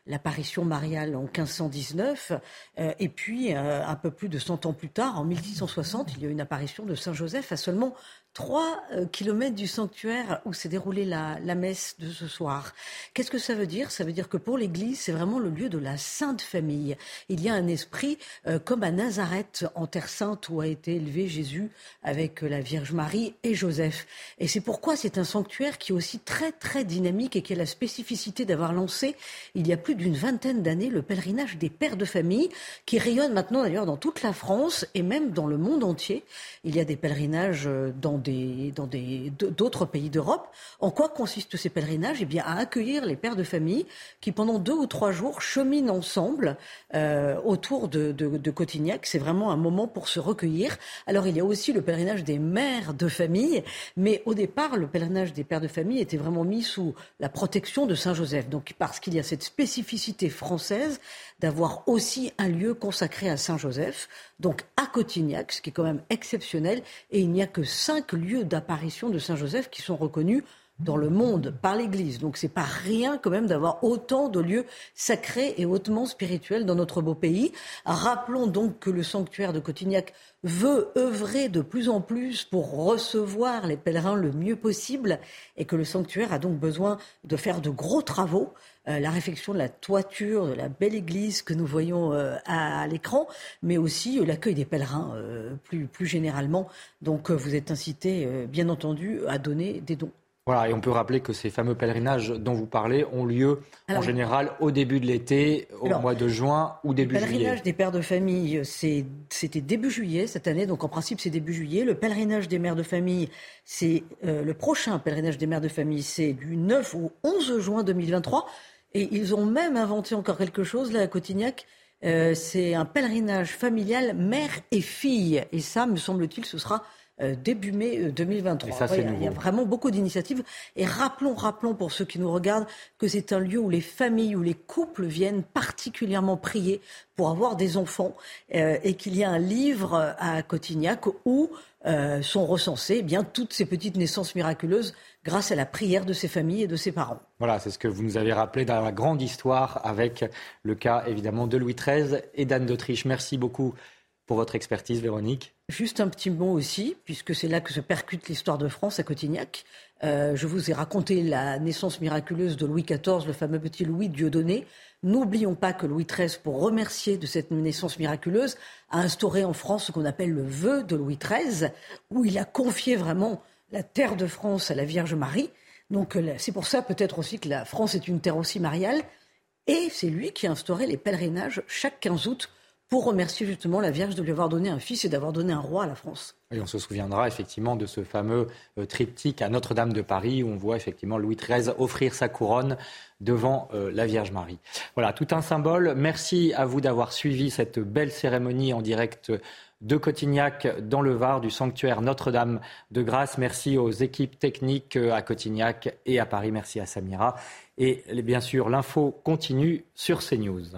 l'apparition mariale en 1519 et puis un peu plus de 100 ans plus tard, en 1660, il y a une apparition de Saint Joseph à seulement 3 euh, kilomètres du sanctuaire où s'est déroulée la, messe de ce soir. Qu'est-ce que ça veut dire? Ça veut dire que pour l'Église, c'est vraiment le lieu de la Sainte Famille. Il y a un esprit euh, comme à Nazareth, en Terre Sainte, où a été élevé Jésus avec euh, la Vierge Marie et Joseph. Et c'est pourquoi c'est un sanctuaire qui est aussi très très dynamique et qui a la spécificité d'avoir lancé, il y a plus d'une vingtaine d'années, le pèlerinage des pères de famille, qui rayonne maintenant d'ailleurs dans toute la France et même dans le monde entier. Il y a des pèlerinages dans dans d'autres pays d'Europe. En quoi consistent ces pèlerinages? Eh bien, à accueillir les pères de famille qui, pendant deux ou trois jours, cheminent ensemble euh, autour de, de, Cotignac. C'est vraiment un moment pour se recueillir. Alors, il y a aussi le pèlerinage des mères de famille, mais au départ, le pèlerinage des pères de famille était vraiment mis sous la protection de Saint Joseph. Donc, parce qu'il y a cette spécificité française d'avoir aussi un lieu consacré à Saint Joseph, donc à Cotignac, ce qui est quand même exceptionnel. Et il n'y a que cinq lieux d'apparition de Saint Joseph qui sont reconnus dans le monde par l'Église. Donc c'est pas rien quand même d'avoir autant de lieux sacrés et hautement spirituels dans notre beau pays. Rappelons donc que le sanctuaire de Cotignac veut œuvrer de plus en plus pour recevoir les pèlerins le mieux possible et que le sanctuaire a donc besoin de faire de gros travaux. Euh, la réfection de la toiture de la belle église que nous voyons euh, à, l'écran, mais aussi euh, l'accueil des pèlerins plus, plus généralement. Donc vous êtes incité, bien entendu, à donner des dons. Voilà, et on peut rappeler que ces fameux pèlerinages dont vous parlez ont lieu en général au début de l'été, au mois de juin ou début juillet. Le pèlerinage des pères de famille, c'était début juillet cette année, donc en principe c'est début juillet. Le pèlerinage des mères de famille, c'est le prochain pèlerinage des mères de famille, c'est du 9 au 11 juin 2023. Et ils ont même inventé encore quelque chose là à Cotignac. Euh, c'est un pèlerinage familial mère et fille. Et ça, me semble-t-il, ce sera euh, début mai 2023. Euh, il y a vraiment beaucoup d'initiatives. Et rappelons, rappelons pour ceux qui nous regardent que c'est un lieu où les familles, où les couples viennent particulièrement prier pour avoir des enfants et qu'il y a un livre à Cotignac où sont recensées eh bien toutes ces petites naissances miraculeuses grâce à la prière de ses familles et de ses parents. Voilà, c'est ce que vous nous avez rappelé dans la grande histoire avec le cas évidemment de Louis XIII et d'Anne d'Autriche. Merci beaucoup pour votre expertise, Véronique. Juste un petit mot aussi, puisque c'est là que se percute l'histoire de France à Cotignac. Euh, je vous ai raconté la naissance miraculeuse de Louis XIV, le fameux petit Louis Dieudonné. N'oublions pas que Louis XIII, pour remercier de cette naissance miraculeuse, a instauré en France ce qu'on appelle le vœu de Louis XIII, où il a confié vraiment la terre de France à la Vierge Marie. Donc euh, c'est pour ça peut-être aussi que la France est une terre aussi mariale. Et c'est lui qui a instauré les pèlerinages chaque 15 août pour remercier justement la Vierge de lui avoir donné un fils et d'avoir donné un roi à la France. Et on se souviendra effectivement de ce fameux euh, triptyque à Notre-Dame de Paris où on voit effectivement Louis XIII offrir sa couronne devant euh, la Vierge Marie. Voilà, tout un symbole. Merci à vous d'avoir suivi cette belle cérémonie en direct de Cotignac dans le Var du sanctuaire Notre-Dame de Grâce. Merci aux équipes techniques à Cotignac et à Paris. Merci à Samira. Et bien sûr, l'info continue sur CNews.